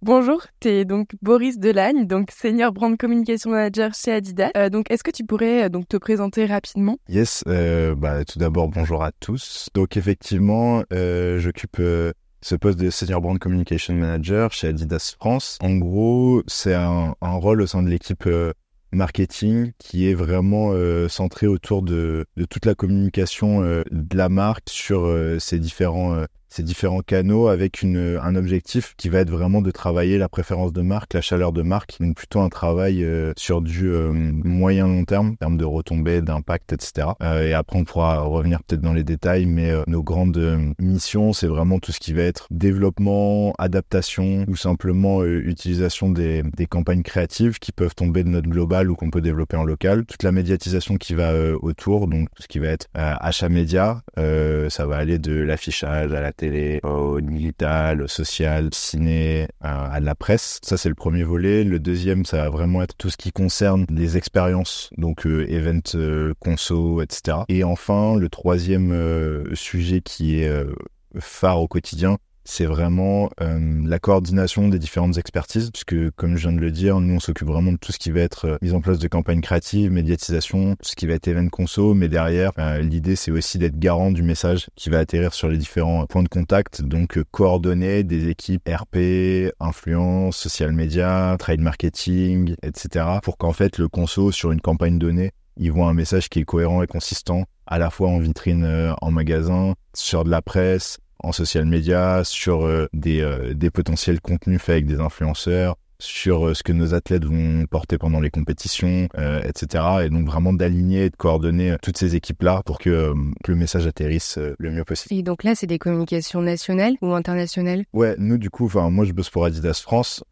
Bonjour, tu es donc Boris Delagne, donc Senior Brand Communication Manager chez Adidas. Euh, donc, est-ce que tu pourrais euh, donc te présenter rapidement? Yes, euh, bah, tout d'abord, bonjour à tous. Donc, effectivement, euh, j'occupe euh, ce poste de Senior Brand Communication Manager chez Adidas France. En gros, c'est un, rôle au sein de l'équipe euh, marketing qui est vraiment centré autour de, de, toute la communication de la marque sur ses différents ces différents canaux avec une, un objectif qui va être vraiment de travailler la préférence de marque, la chaleur de marque, donc plutôt un travail euh, sur du euh, moyen long terme, en termes de retombées, d'impact, etc. Euh, et après on pourra revenir peut-être dans les détails, mais euh, nos grandes euh, missions, c'est vraiment tout ce qui va être développement, adaptation ou simplement utilisation des, des, campagnes créatives qui peuvent tomber de notre global ou qu'on peut développer en local, toute la médiatisation qui va autour, donc tout ce qui va être achat média, ça va aller de l'affichage à la télé, au digital, au social, ciné, à, à, la presse. Ça, c'est le premier volet. Le deuxième, ça va vraiment être tout ce qui concerne les expériences, donc euh, event, euh, conso, etc. Et enfin, le troisième euh, sujet qui est euh, phare au quotidien, c'est vraiment euh, la coordination des différentes expertises, puisque comme je viens de le dire, nous on s'occupe vraiment de tout ce qui va être euh, mise en place de campagnes créatives, médiatisation, tout ce qui va être event conso, mais derrière, euh, l'idée c'est aussi d'être garant du message qui va atterrir sur les différents points de contact, donc coordonner des équipes RP, influence, social media, trade marketing, etc., pour qu'en fait le conso sur une campagne donnée, ils voient un message qui est cohérent et consistant, à la fois en vitrine, en magasin, sur de la presse, en social media, sur euh, des, euh, des potentiels contenus faits avec des influenceurs, sur euh, ce que nos athlètes vont porter pendant les compétitions, euh, etc. Et donc vraiment d'aligner et de coordonner toutes ces équipes-là pour que, euh, que, le message atterrisse le mieux possible. Et donc là, c'est des communications nationales ou internationales? Ouais, nous du coup, enfin moi je bosse pour Adidas France.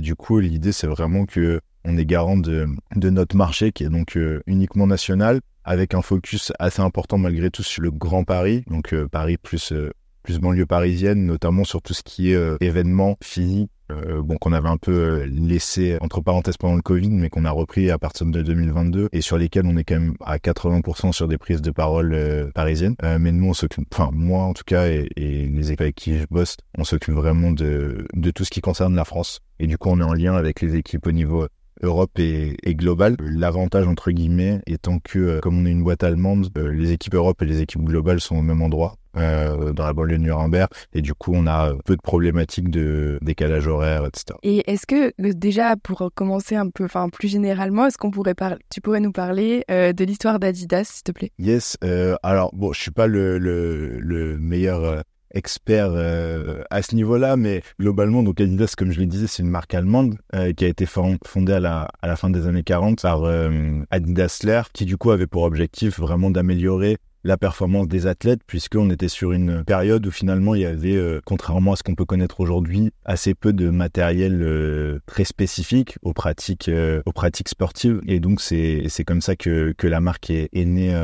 du coup, l'idée c'est vraiment que on est garant de, de notre marché qui est donc uniquement national avec un focus assez important malgré tout sur le Grand Paris, donc Paris plus plus banlieue parisienne, notamment sur tout ce qui est euh, événements physiques, euh, bon qu'on avait un peu euh, laissé entre parenthèses pendant le Covid, mais qu'on a repris à partir de 2022 et sur lesquels on est quand même à 80% sur des prises de parole parisiennes. Mais nous, on s'occupe, enfin moi en tout cas et, et les équipes avec qui je bosse, on s'occupe vraiment de de tout ce qui concerne la France. Et du coup, on est en lien avec les équipes au niveau Europe et, et global. L'avantage entre guillemets étant que comme on est une boîte allemande, les équipes Europe et les équipes globales sont au même endroit euh, dans la banlieue de Nuremberg et du coup on a peu de problématiques de décalage horaire etc. Et est-ce que déjà pour commencer un peu enfin plus généralement est-ce qu'on pourrait parler tu pourrais nous parler euh, de l'histoire d'Adidas s'il te plaît? Yes euh, alors bon je suis pas le, le, le meilleur euh, expert euh, à ce niveau-là, mais globalement, donc Adidas, comme je le disais, c'est une marque allemande euh, qui a été fondée à la, fin des années 40 par euh, Adidas qui du coup avait pour objectif vraiment d'améliorer la performance des athlètes puisqu'on était sur une période où finalement il y avait, euh, contrairement à ce qu'on peut connaître aujourd'hui, assez peu de matériel très spécifique aux pratiques, sportives. Et donc c'est comme ça que la marque est née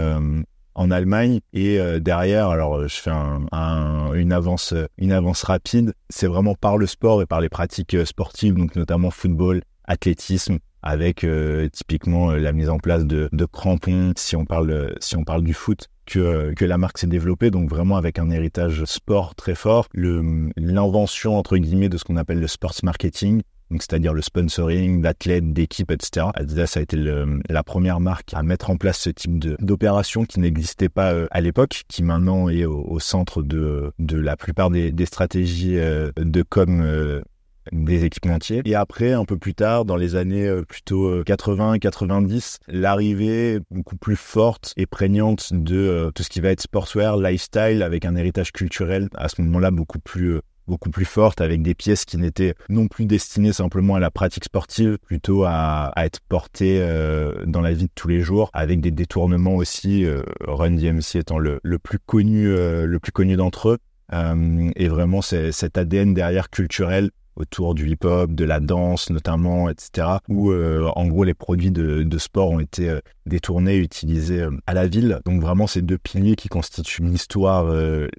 en Allemagne. Et euh, derrière alors je fais un, un, une avance une avance rapide. C'est vraiment par le sport et par les pratiques sportives donc notamment football athlétisme avec euh, typiquement la mise en place de, de crampons si on parle si on parle du foot que, que la marque s'est développée, donc vraiment avec un héritage sport très fort, l'invention entre guillemets de ce qu'on appelle le sports marketing, c'est-à-dire le sponsoring d'athlètes, d'équipes, etc. Adidas a été la première marque à mettre en place ce type d'opération qui n'existait pas euh, à l'époque, qui maintenant est au, centre de, la plupart des, des stratégies euh, de com euh, des équipementiers. Et après, un peu plus tard, dans les années plutôt 80-90, euh, l'arrivée beaucoup plus forte et prégnante de tout ce qui va être sportswear, lifestyle, avec un héritage culturel à ce moment-là beaucoup plus beaucoup plus forte avec des pièces qui n'étaient non plus destinées simplement à la pratique sportive, plutôt à, être portées euh, dans la vie de tous les jours, avec des détournements aussi. Euh, Run DMC étant le, le plus connu, euh, le plus connu d'entre eux, et vraiment cet ADN derrière culturel autour du hip-hop, de la danse notamment, etc. Où euh, en gros les produits de, de sport ont été euh, détournés, utilisés à la ville. Donc vraiment ces deux piliers qui constituent l'histoire,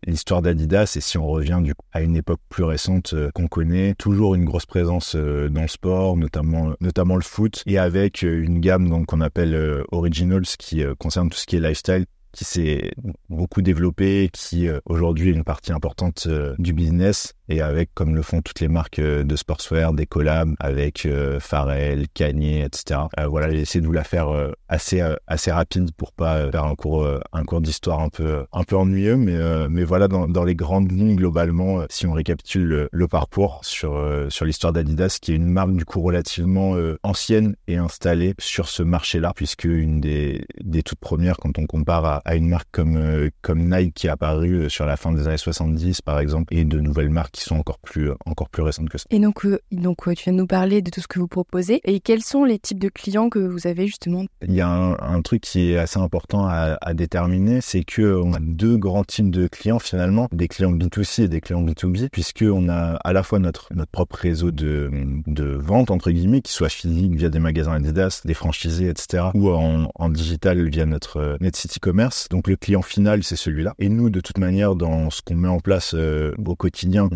l'histoire d'Adidas. Et si on revient du coup à une époque plus récente qu'on connaît, toujours une grosse présence dans le sport, notamment notamment le foot, et avec une gamme donc qu'on appelle Originals qui concerne tout ce qui est lifestyle qui s'est beaucoup développé, qui aujourd'hui est une partie importante du business et avec, comme le font toutes les marques euh, de sportswear, des collabs avec euh, Pharrell, Kanye, etc. Euh, voilà, j'ai essayé de vous la faire euh, assez assez rapide pour pas faire un cours un cours d'histoire un peu un peu ennuyeux, mais mais voilà dans, dans les grandes lignes globalement, si on récapitule le, le parcours sur sur l'histoire d'Adidas, qui est une marque du coup relativement ancienne et installée sur ce marché-là, puisque une des des toutes premières quand on compare à, à une marque comme comme Nike qui est apparue sur la fin des années 70 par exemple, et de nouvelles marques qui sont encore plus, euh, encore plus récentes que ça. Et donc, euh, donc tu viens de nous parler de tout ce que vous proposez. Et quels sont les types de clients que vous avez justement? Il y a un, truc qui est assez important à, à déterminer, c'est qu'on a deux grands types de clients finalement, des clients B2C et des clients B2B, puisqu'on a à la fois notre, notre propre réseau de, de vente, entre guillemets, qui soit physique via des magasins Adidas, des franchisés, etc., ou en, en digital via notre euh, NetCity Commerce. Donc le client final, c'est celui-là. Et nous, de toute manière, dans ce qu'on met en place au quotidien,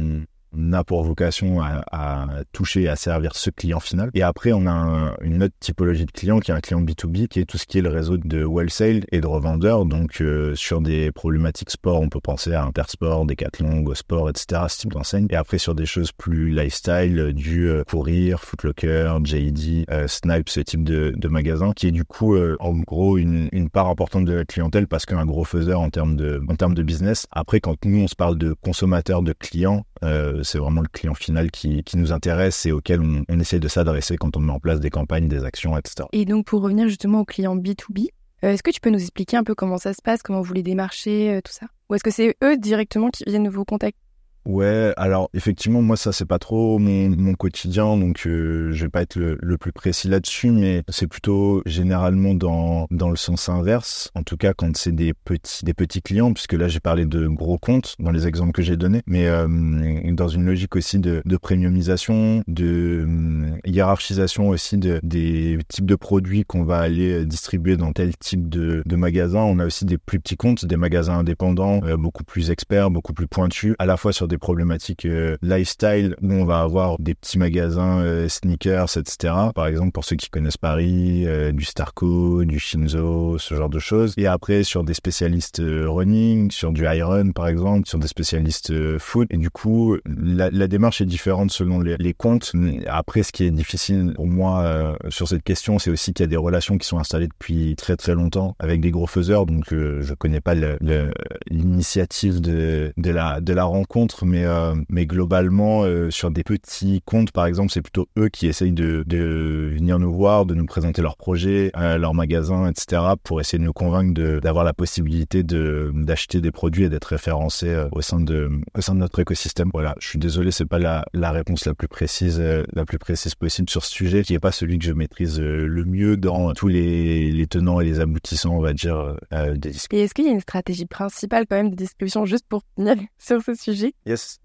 a pour vocation à, à, toucher et à servir ce client final. Et après, on a une autre typologie de client qui est un client B2B, qui est tout ce qui est le réseau de wholesale et de revendeurs. Donc, euh, sur des problématiques sport, on peut penser à Intersport, Decathlon, Go Sport, etc., ce type d'enseigne. Et après, sur des choses plus lifestyle, du euh, Courir, Footlocker, JD, euh, Snipe, ce type de, de magasin, qui est du coup, euh, en gros, une, une, part importante de la clientèle parce qu'un gros faiseur en termes de, en termes de business. Après, quand nous, on se parle de consommateurs, de clients, euh, c'est vraiment le client final qui, nous intéresse et auquel on, on essaie de s'adresser quand on met en place des campagnes, des actions, etc. Et donc pour revenir justement aux clients B2B, euh, est-ce que tu peux nous expliquer un peu comment ça se passe, comment vous les démarchez, euh, tout ça? Ou est-ce que c'est eux directement qui viennent vous contacter? Ouais, alors effectivement, moi ça c'est pas trop mon, mon quotidien, donc euh, je vais pas être le, le plus précis là-dessus, mais c'est plutôt généralement dans dans le sens inverse. En tout cas, quand c'est des petits des petits clients, puisque là j'ai parlé de gros comptes dans les exemples que j'ai donnés, mais euh, dans une logique aussi de, de premiumisation, de euh, hiérarchisation aussi de, des types de produits qu'on va aller distribuer dans tel type de, de magasin. On a aussi des plus petits comptes, des magasins indépendants, euh, beaucoup plus experts, beaucoup plus pointus, à la fois sur des problématiques euh, lifestyle où on va avoir des petits magasins euh, sneakers, etc. Par exemple, pour ceux qui connaissent Paris, euh, du Starco, du Shinzo, ce genre de choses. Et après, sur des spécialistes running, sur du iron, par exemple, sur des spécialistes foot. Et du coup, la, démarche est différente selon les, comptes. Après, ce qui est difficile pour moi sur cette question, c'est aussi qu'il y a des relations qui sont installées depuis très très longtemps avec des gros faiseurs. Donc, je connais pas l'initiative de la rencontre, mais euh, mais globalement euh, sur des petits comptes par exemple c'est plutôt eux qui essayent de, de venir nous voir de nous présenter leurs projets euh, leurs magasins etc pour essayer de nous convaincre d'avoir la possibilité de d'acheter des produits et d'être référencés euh, au sein de au sein de notre écosystème. Voilà. Je suis désolé c'est pas la, la réponse la plus précise euh, la plus précise possible sur ce sujet qui est pas celui que je maîtrise le mieux dans tous les, les tenants et les aboutissants on va dire des et est-ce qu'il y a une stratégie principale quand même de distribution juste pour finir sur ce sujet?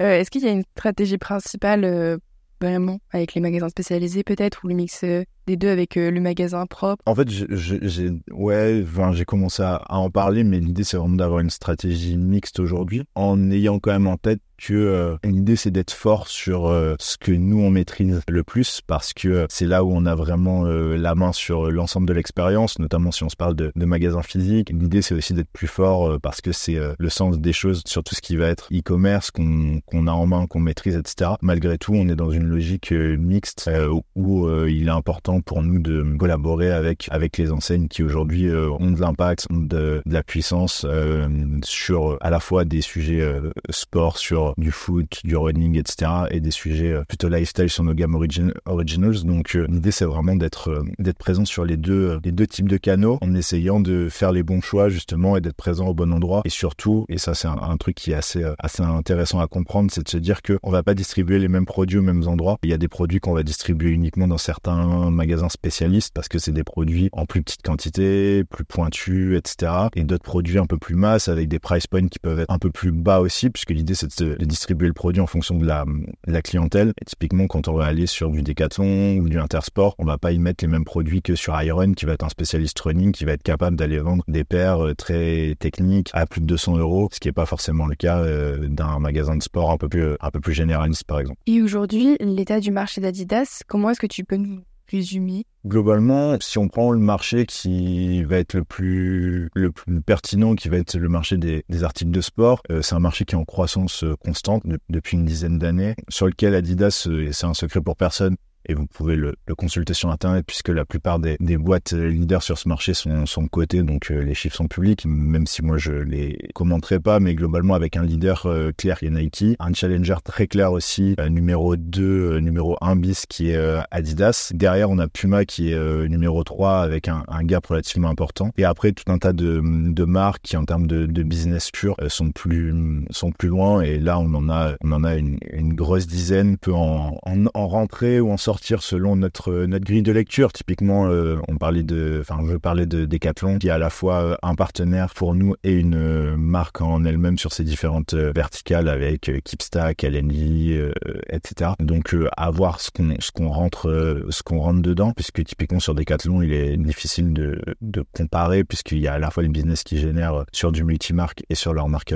Euh, Est-ce qu'il y a une stratégie principale euh, vraiment avec les magasins spécialisés peut-être ou le mix euh, des deux avec euh, le magasin propre En fait, j'ai ouais, enfin, commencé à, en parler, mais l'idée c'est vraiment d'avoir une stratégie mixte aujourd'hui, en ayant quand même en tête que euh, l'idée c'est d'être fort sur euh, ce que nous on maîtrise le plus, parce que euh, c'est là où on a vraiment euh, la main sur l'ensemble de l'expérience, notamment si on se parle de, de magasins physiques. L'idée c'est aussi d'être plus fort parce que c'est le sens des choses sur tout ce qui va être e-commerce qu'on a en main, qu'on maîtrise, etc. Malgré tout, on est dans une logique mixte où il est important pour nous de collaborer avec avec les enseignes qui aujourd'hui euh, ont de l'impact, de, de, la puissance euh, sur à la fois des sujets euh, sport, sur du foot, du running, etc. et des sujets euh, plutôt lifestyle sur nos gammes origin originals. Donc euh, l'idée c'est vraiment d'être d'être présent sur les deux les deux types de canaux en essayant de faire les bons choix justement et d'être présent au bon endroit et surtout et ça c'est un, un, truc qui est assez assez intéressant à comprendre, c'est de se dire que on va pas distribuer les mêmes produits aux mêmes endroits. Il y a des produits qu'on va distribuer uniquement dans certains magasins spécialistes parce que c'est des produits en plus petite quantité, plus pointus, etc. Et d'autres produits un peu plus masse avec des price points qui peuvent être un peu plus bas aussi, puisque l'idée c'est de, distribuer le produit en fonction de la, clientèle. Typiquement, quand on va aller sur du Decathlon ou du Intersport, on va pas y mettre les mêmes produits que sur Iron, qui va être un spécialiste running, qui va être capable d'aller vendre des paires euh, très techniques à plus de 200 euros, ce qui n'est pas forcément le cas euh, d'un magasin de sport un peu plus un peu plus généraliste par exemple. Et aujourd'hui, l'état du marché d'Adidas, comment est-ce que tu peux nous Globalement, si on prend le marché qui va être le plus, le plus pertinent, qui va être le marché des, articles de sport, euh, c'est un marché qui est en croissance constante depuis une dizaine d'années, sur lequel Adidas, et c'est un secret pour personne, et vous pouvez le, le, consulter sur internet puisque la plupart des, des, boîtes leaders sur ce marché sont, sont cotées donc euh, les chiffres sont publics même si moi je les commenterai pas mais globalement avec un leader euh, clair qui est Nike un challenger très clair aussi euh, numéro 2 numéro 1 bis qui est Adidas. Derrière on a Puma qui est numéro 3 avec un, un, gap relativement important. Et après tout un tas de, de marques qui en termes de, de business pur sont plus sont plus loin. Et là on en a on en a une, une grosse dizaine peut en, en, en rentrer ou en sortir selon notre notre grille de lecture. Typiquement, euh, on parlait de, enfin, je parlais de Decathlon, qui est à la fois euh, un partenaire pour nous et une euh, marque en elle-même sur ses différentes verticales avec Keepstack, LNV, etc. Donc, à voir ce qu'on ce rentre ce qu'on rentre dedans, puisque typiquement sur Decathlon, il est difficile de de comparer puisqu'il y a à la fois les business qui génèrent sur du multimarque et sur leur marque.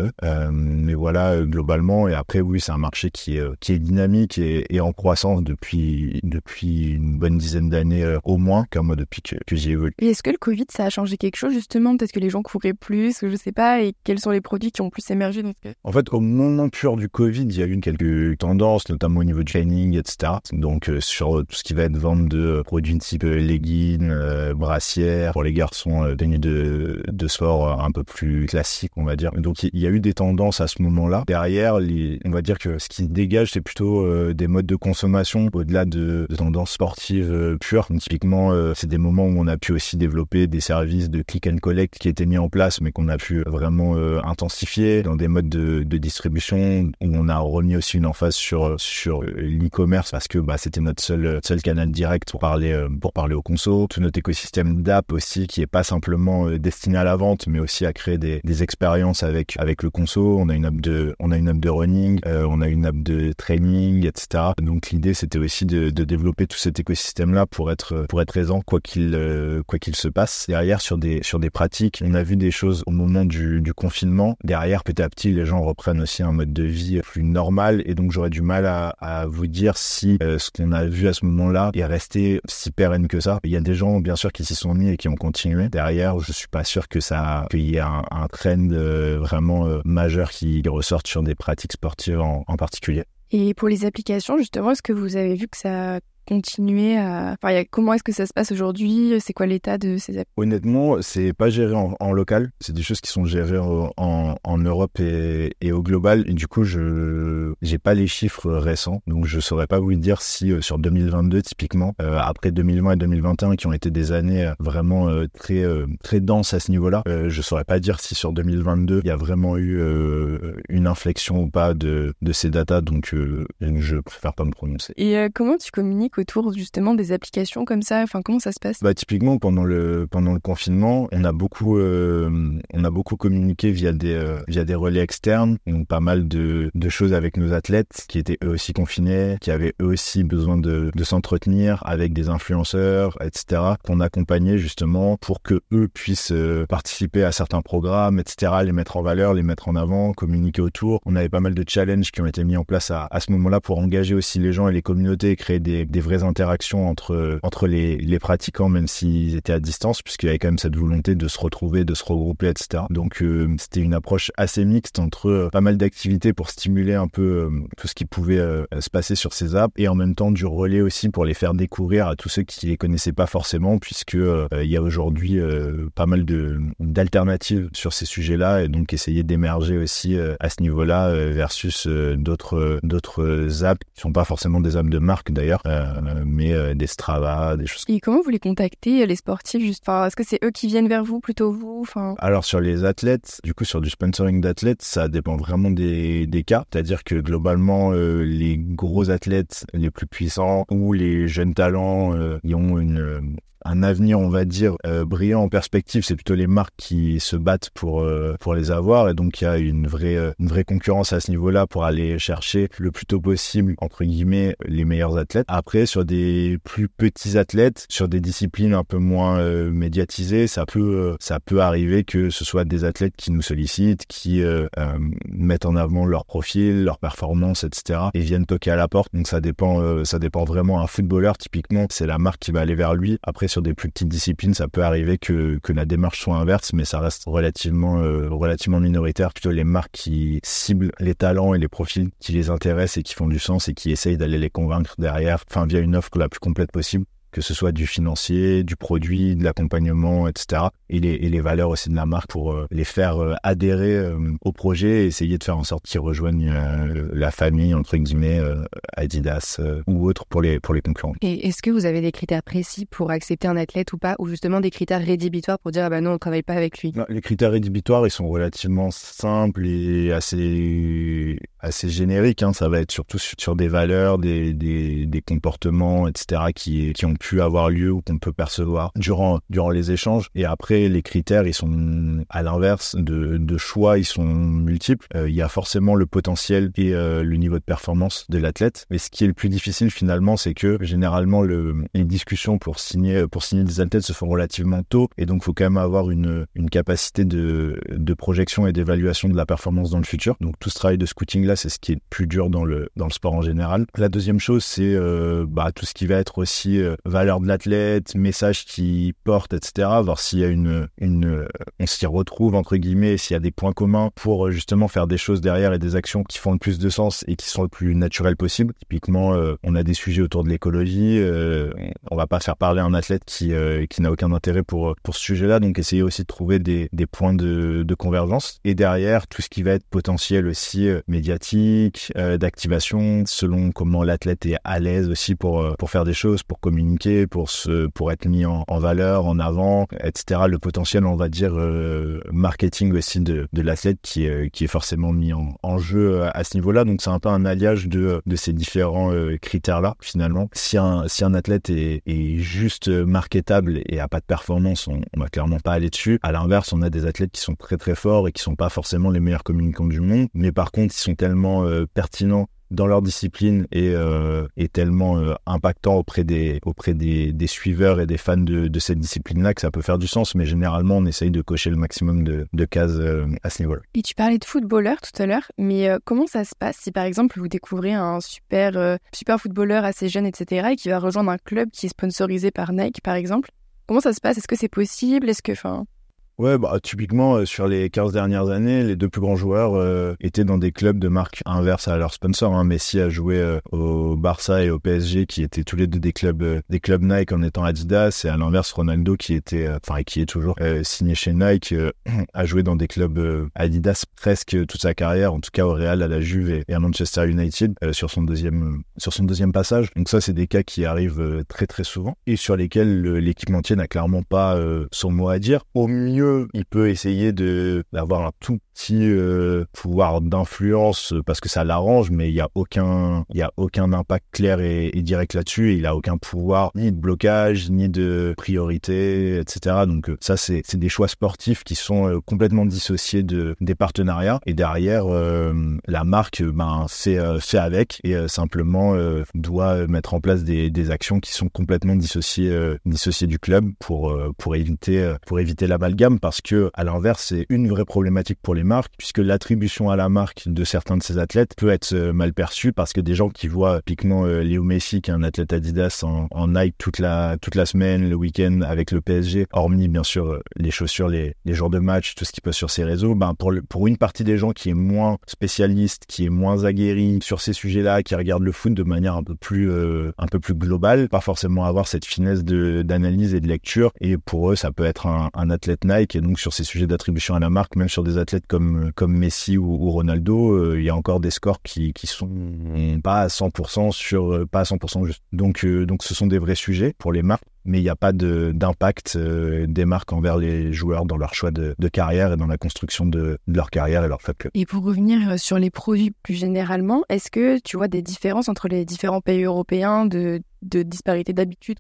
mais voilà, globalement, et après, oui, c'est un marché qui est qui est dynamique et en croissance depuis depuis une bonne dizaine d'années euh, au moins, comme moi depuis que, que j'y évolue. Et est-ce que le Covid, ça a changé quelque chose justement Peut-être que les gens couraient plus, je sais pas, et quels sont les produits qui ont plus émergé dans ce cas? En fait, au moment pur du Covid, il y a eu quelques tendances, notamment au niveau du training, etc. Donc euh, sur tout ce qui va être vente de produits type euh, leggings, brassières, pour les garçons, tenues de, de sport un peu plus classiques, on va dire. Donc il y a eu des tendances à ce moment-là. Derrière, les, on va dire que ce qui dégage, c'est plutôt des modes de consommation au-delà de de, tendance sportive euh, pure. typiquement, euh, c'est des moments où on a pu aussi développer des services de click and collect qui étaient mis en place, mais qu'on a pu vraiment euh, intensifier dans des modes de, de, distribution où on a remis aussi une emphase sur sur l'e-commerce parce que bah, c'était notre seul seul canal direct pour parler pour parler aux consos. Tout notre écosystème d'app aussi qui est pas simplement destiné à la vente, mais aussi à créer des, des expériences avec avec le conso. On a une app de on a une app de running, on a une app de training, etc. Donc l'idée c'était aussi de, de développer tout cet écosystème-là pour être pour être présent quoi qu'il euh, quoi qu'il se passe. Derrière sur des sur des pratiques, on a vu des choses au moment du, du confinement. Derrière petit à petit, les gens reprennent aussi un mode de vie plus normal et donc j'aurais du mal à, à vous dire si euh, ce qu'on a vu à ce moment-là est resté si pérenne que ça. Il y a des gens bien sûr qui s'y sont mis et qui ont continué. Derrière, je suis pas sûr que ça qu'il y ait un, un trend euh, vraiment majeur qui ressorte sur des pratiques sportives en, en particulier. Et pour les applications, justement, est-ce que vous avez vu que ça continuer à... Enfin, comment est-ce que ça se passe aujourd'hui? C'est quoi l'état de ces apps Honnêtement, c'est pas géré en, local. C'est des choses qui sont gérées en, en Europe et, et, au global. Et du coup, je j'ai pas les chiffres récents, donc je saurais pas vous dire si euh, sur 2022 typiquement, euh, après 2020 et 2021 qui ont été des années euh, vraiment très très denses à ce niveau-là, je saurais pas dire si sur 2022 il y a vraiment eu une inflexion ou pas de de ces datas. Donc je préfère pas me prononcer. Et comment tu communiques autour justement des applications comme ça Enfin, comment ça se passe? Bah typiquement pendant le pendant le confinement, on a beaucoup euh, on a beaucoup communiqué via des euh, via des relais externes, donc pas mal de de choses avec nos athlètes qui étaient eux aussi confinés, qui avaient eux aussi besoin de de s'entretenir avec des influenceurs, etc. qu'on accompagnait justement pour que eux puissent euh, participer à certains programmes, etc. Les mettre en valeur, les mettre en avant, communiquer autour. On avait pas mal de challenges qui ont été mis en place à, à ce moment-là pour engager aussi les gens et les communautés, créer des, des vraies interactions entre entre les, pratiquants, même s'ils étaient à distance, puisqu'il y avait quand même cette volonté de se retrouver, de se regrouper, etc. Donc euh, c'était une approche assez mixte entre euh, pas mal d'activités pour stimuler un peu euh, tout ce qui pouvait se passer sur ces apps et en même temps du relais aussi pour les faire découvrir à tous ceux qui les connaissaient pas forcément, puisque il y a aujourd'hui pas mal de d'alternatives sur ces sujets-là et donc essayer d'émerger aussi à ce niveau-là versus d'autres d'autres apps qui sont pas forcément des apps de marque d'ailleurs mais des Strava, des choses. Et comment vous les contactez les sportifs juste enfin, Est-ce que c'est eux qui viennent vers vous plutôt vous enfin... Alors sur les athlètes, du coup sur du sponsoring d'athlètes, ça dépend vraiment des, des cas. C'est-à-dire que globalement, les gros athlètes les plus puissants ou les jeunes talents, ils ont une un avenir, on va dire, euh, brillant en perspective. C'est plutôt les marques qui se battent pour euh, pour les avoir, et donc il y a une vraie euh, une vraie concurrence à ce niveau-là pour aller chercher le plus tôt possible entre guillemets les meilleurs athlètes. Après, sur des plus petits athlètes, sur des disciplines un peu moins médiatisées, ça peut ça peut arriver que ce soit des athlètes qui nous sollicitent, qui mettent en avant leur profil, leur performance, etc. et viennent toquer à la porte. Donc ça dépend ça dépend vraiment. Un footballeur typiquement, c'est la marque qui va aller vers lui. Après sur des plus petites disciplines, ça peut arriver que, la démarche soit inverse, mais ça reste relativement, euh, relativement minoritaire. Plutôt les marques qui ciblent les talents et les profils qui les intéressent et qui font du sens et qui essayent d'aller les convaincre derrière, enfin via une offre la plus complète possible que ce soit du financier, du produit, de l'accompagnement, etc. Et les, et les, valeurs aussi de la marque pour euh, les faire euh, adhérer euh, au projet et essayer de faire en sorte qu'ils rejoignent la famille, entre guillemets, Adidas ou autre pour les, pour les concurrents. Et est-ce que vous avez des critères précis pour accepter un athlète ou pas, ou justement des critères rédhibitoires pour dire, ah ben non, on ne travaille pas avec lui? Les critères rédhibitoires, ils sont relativement simples et assez, assez génériques. Hein. Ça va être surtout sur des valeurs, des, des, des comportements, etc., qui, qui ont pu avoir lieu ou qu'on peut percevoir durant durant les échanges. Et après, les critères, ils sont à l'inverse de, de choix, ils sont multiples. Euh, il y a forcément le potentiel et euh, le niveau de performance de l'athlète. Mais ce qui est le plus difficile finalement, c'est que généralement le, les discussions pour signer pour signer des athlètes se font relativement tôt, et donc faut quand même avoir une une capacité de de projection et d'évaluation de la performance dans le futur. Donc tout ce travail de scouting là, c'est ce qui est le plus dur dans le dans le sport en général. La deuxième chose, c'est euh, bah, tout ce qui va être aussi valeur de l'athlète, message qui porte, etc. Voir s'il y a une, une, on s'y retrouve entre guillemets, s'il y a des points communs pour euh, justement faire des choses derrière et des actions qui font le plus de sens et qui sont le plus naturel possible. Typiquement, euh, on a des sujets autour de l'écologie. Euh, on va pas faire parler un athlète qui qui n'a aucun intérêt pour pour ce sujet-là. Donc essayer aussi de trouver des, des points de, de convergence. Et derrière, tout ce qui va être potentiel aussi médiatique, d'activation, selon comment l'athlète est à l'aise aussi pour pour faire des choses, pour communiquer pour se, pour être mis en, valeur, en avant, etc. Le potentiel, on va dire, euh, marketing aussi de, de l'athlète qui qui est forcément mis en, en jeu à ce niveau-là. Donc c'est un peu un alliage de, de ces différents euh, critères-là, finalement. Si un, si un athlète est, est juste marketable et a pas de performance, on, on va clairement pas aller dessus. À l'inverse, on a des athlètes qui sont très très forts et qui sont pas forcément les meilleurs communicants du monde, mais par contre, ils sont tellement euh, pertinents dans leur discipline et euh, est tellement euh, impactant auprès des auprès des, des, suiveurs et des fans de, cette discipline-là que ça peut faire du sens. Mais généralement, on essaye de cocher le maximum de, cases euh, à ce niveau-là. Et tu parlais de footballeur tout à l'heure, mais comment ça se passe si par exemple vous découvrez un super super footballeur assez jeune, etc., et qui va rejoindre un club qui est sponsorisé par Nike, par exemple? Comment ça se passe? Est-ce que c'est possible? Est-ce que, Ouais, bah, typiquement, euh, sur les 15 dernières années, les deux plus grands joueurs euh, étaient dans des clubs de marque inverse à leur sponsor. Hein. Messi a joué euh, au Barça et au PSG, qui étaient tous les deux des clubs des clubs Nike en étant Adidas, et à l'inverse, Ronaldo, qui était, enfin, qui est toujours signé chez Nike, a joué dans des clubs Adidas presque toute sa carrière, en tout cas au Real, à la Juve et, à Manchester United sur son deuxième sur son deuxième passage. Donc ça, c'est des cas qui arrivent très très souvent et sur lesquels l'équipementier n'a clairement pas son mot à dire. Au mieux il peut essayer d'avoir un tout petit euh, pouvoir d'influence parce que ça l'arrange, mais il y a aucun il y a aucun impact clair et, direct là-dessus. il a aucun pouvoir ni de blocage ni de priorité, etc. Donc euh, ça c'est c'est des choix sportifs qui sont euh, complètement dissociés de des partenariats et derrière la marque ben c'est fait avec et simplement doit mettre en place des, des actions qui sont complètement dissociées dissociées du club pour pour éviter pour éviter l'amalgame parce que à l'inverse c'est une vraie problématique pour les marques puisque l'attribution à la marque de certains de ces athlètes peut être euh, mal perçue parce que des gens qui voient typiquement euh, Léo Messi qui est un athlète Adidas en, Nike toute la toute la semaine le week-end avec le PSG hormis bien sûr euh, les chaussures les, les jours de match tout ce qui passe sur ses réseaux ben pour le, pour une partie des gens qui est moins spécialiste qui est moins aguerri sur ces sujets-là qui regarde le foot de manière un peu plus un peu plus globale pas forcément avoir cette finesse d'analyse et de lecture. Et pour eux ça peut être un, un athlète Nike. Et donc sur ces sujets d'attribution à la marque, même sur des athlètes comme comme comme Messi ou, Ronaldo, il y a encore des scores qui qui sont pas à 100% sur pas à 100% juste. Donc donc ce sont des vrais sujets pour les marques mais il n'y a pas d'impact euh, des marques envers les joueurs dans leur choix de, carrière et dans la construction de, leur carrière et leur club. Et pour revenir euh, sur les produits plus généralement, est-ce que tu vois des différences entre les différents pays européens de, de disparité d'habitude?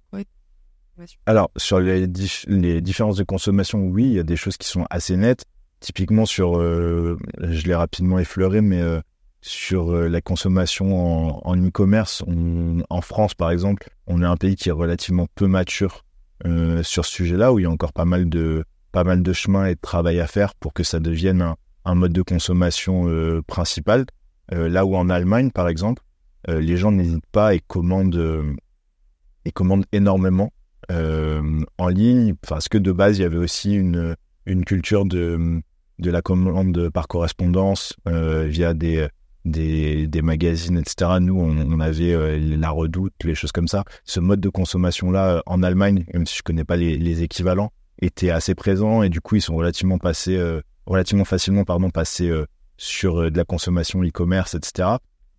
Alors, sur les, les, différences de consommation, oui, il y a des choses qui sont assez nettes. Typiquement sur, euh, je l'ai rapidement effleuré, mais sur euh, la consommation en, e-commerce. En France, par exemple, on est un pays qui est relativement peu mature euh, sur ce sujet-là, où il y a encore pas mal de pas mal de chemin et de travail à faire pour que ça devienne un, mode de consommation euh, principal. là où en Allemagne, par exemple, les gens n'hésitent pas et commandent et commandent énormément en ligne, parce que de base, il y avait aussi une une culture de de la commande par correspondance via des des, magazines, etc. Nous, on, avait euh, la redoute, les choses comme ça. Ce mode de consommation-là, euh, en Allemagne, même si je connais pas les, équivalents, était assez présent et du coup, ils sont relativement passés, euh, relativement facilement, pardon, passés sur de la consommation e-commerce, etc.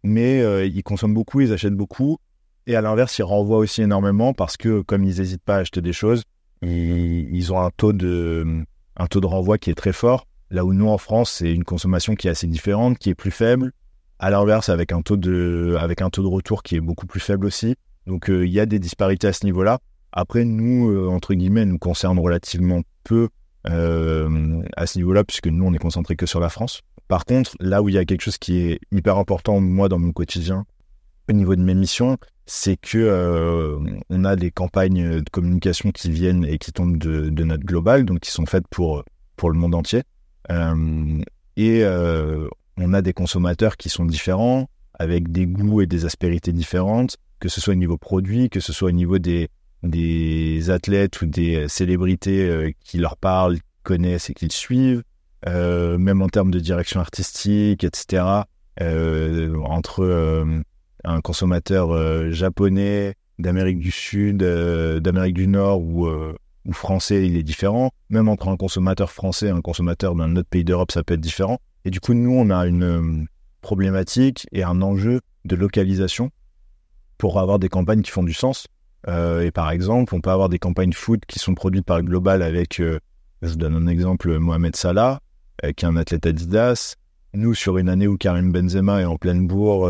Mais ils consomment beaucoup, ils achètent beaucoup. Et à l'inverse, ils renvoient aussi énormément parce que comme ils n'hésitent pas à acheter des choses, ils, ont un taux de un taux de renvoi qui est très fort. Là où nous en France, c'est une consommation qui est assez différente, qui est plus faible, à l'inverse, avec un taux de, retour qui est beaucoup plus faible aussi. Donc, euh, il y a des disparités à ce niveau-là. Après, nous, euh, entre guillemets, nous concerne relativement peu euh, à ce niveau-là, puisque nous, on est concentré que sur la France. Par contre, là où il y a quelque chose qui est hyper important, moi, dans mon quotidien, au niveau de mes missions, c'est que on a des campagnes de communication qui viennent et qui tombent de, de notre global, donc qui sont faites pour pour le monde entier. et on a des consommateurs qui sont différents, avec des goûts et des aspérités différentes, que ce soit au niveau produit, que ce soit au niveau des, des athlètes ou des célébrités euh, qui leur parlent, connaissent et qu'ils suivent, euh, même en termes de direction artistique, etc. Euh, entre un consommateur japonais, d'Amérique du Sud, d'Amérique du Nord ou, ou français, il est différent. Même entre un consommateur français et un consommateur d'un autre pays d'Europe, ça peut être différent. Et du coup, nous, on a une euh, problématique et un enjeu de localisation pour avoir des campagnes qui font du sens. Euh, et par exemple, on peut avoir des campagnes foot qui sont produites par Global avec, euh, je donne un exemple, Mohamed Salah, qui est un athlète Adidas. Nous, sur une année où Karim Benzema est en pleine bourre,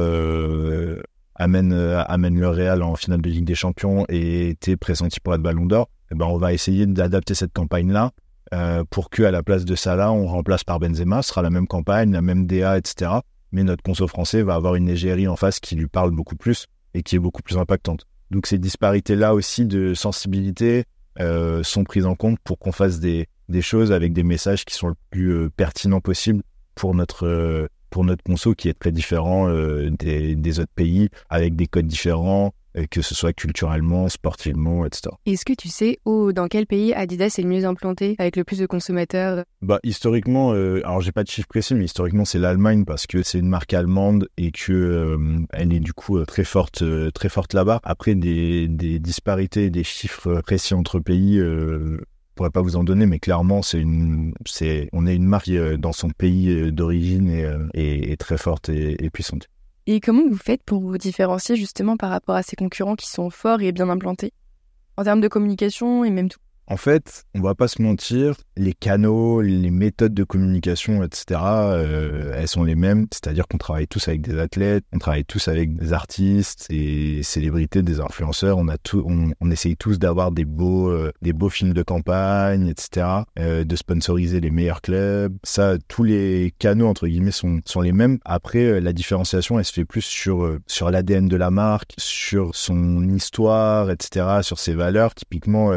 amène, amène le Real en finale de Ligue des Champions et était pressenti pour être Ballon d'Or, eh ben, on va essayer d'adapter cette campagne-là euh, pour que à la place de Salah, on remplace par Benzema. Ce sera la même campagne, la même DA, etc. Mais notre conso français va avoir une égérie en face qui lui parle beaucoup plus et qui est beaucoup plus impactante. Donc ces disparités-là aussi de sensibilité euh, sont prises en compte pour qu'on fasse des, des choses avec des messages qui sont le plus euh, pertinents possible pour notre euh, pour notre conso qui est très différent euh, des, des autres pays avec des codes différents que ce soit culturellement, sportivement, etc. Est-ce que tu sais où, dans quel pays Adidas est le mieux implanté, avec le plus de consommateurs? Bah historiquement, euh, alors j'ai pas de chiffre précis, mais historiquement c'est l'Allemagne parce que c'est une marque allemande et que euh, elle est du coup euh, très forte, euh, très forte là-bas. Après des, des disparités, des chiffres précis entre pays. Euh, pourrais pas vous en donner, mais clairement, c'est une, c'est, on est une marque qui, dans son pays d'origine et, est, très forte et, et puissante. Et comment vous faites pour vous différencier justement par rapport à ces concurrents qui sont forts et bien implantés? En termes de communication et même tout en fait, on va pas se mentir, les canaux, les méthodes de communication, etc., euh, elles sont les mêmes. C'est-à-dire qu'on travaille tous avec des athlètes, on travaille tous avec des artistes, des célébrités, des influenceurs. On a tout, on, on essaye tous d'avoir des beaux, euh, des beaux films de campagne, etc., euh, de sponsoriser les meilleurs clubs. Ça, tous les canaux entre guillemets sont sont les mêmes. Après, euh, la différenciation, elle se fait plus sur sur l'ADN de la marque, sur son histoire, etc., sur ses valeurs. Typiquement,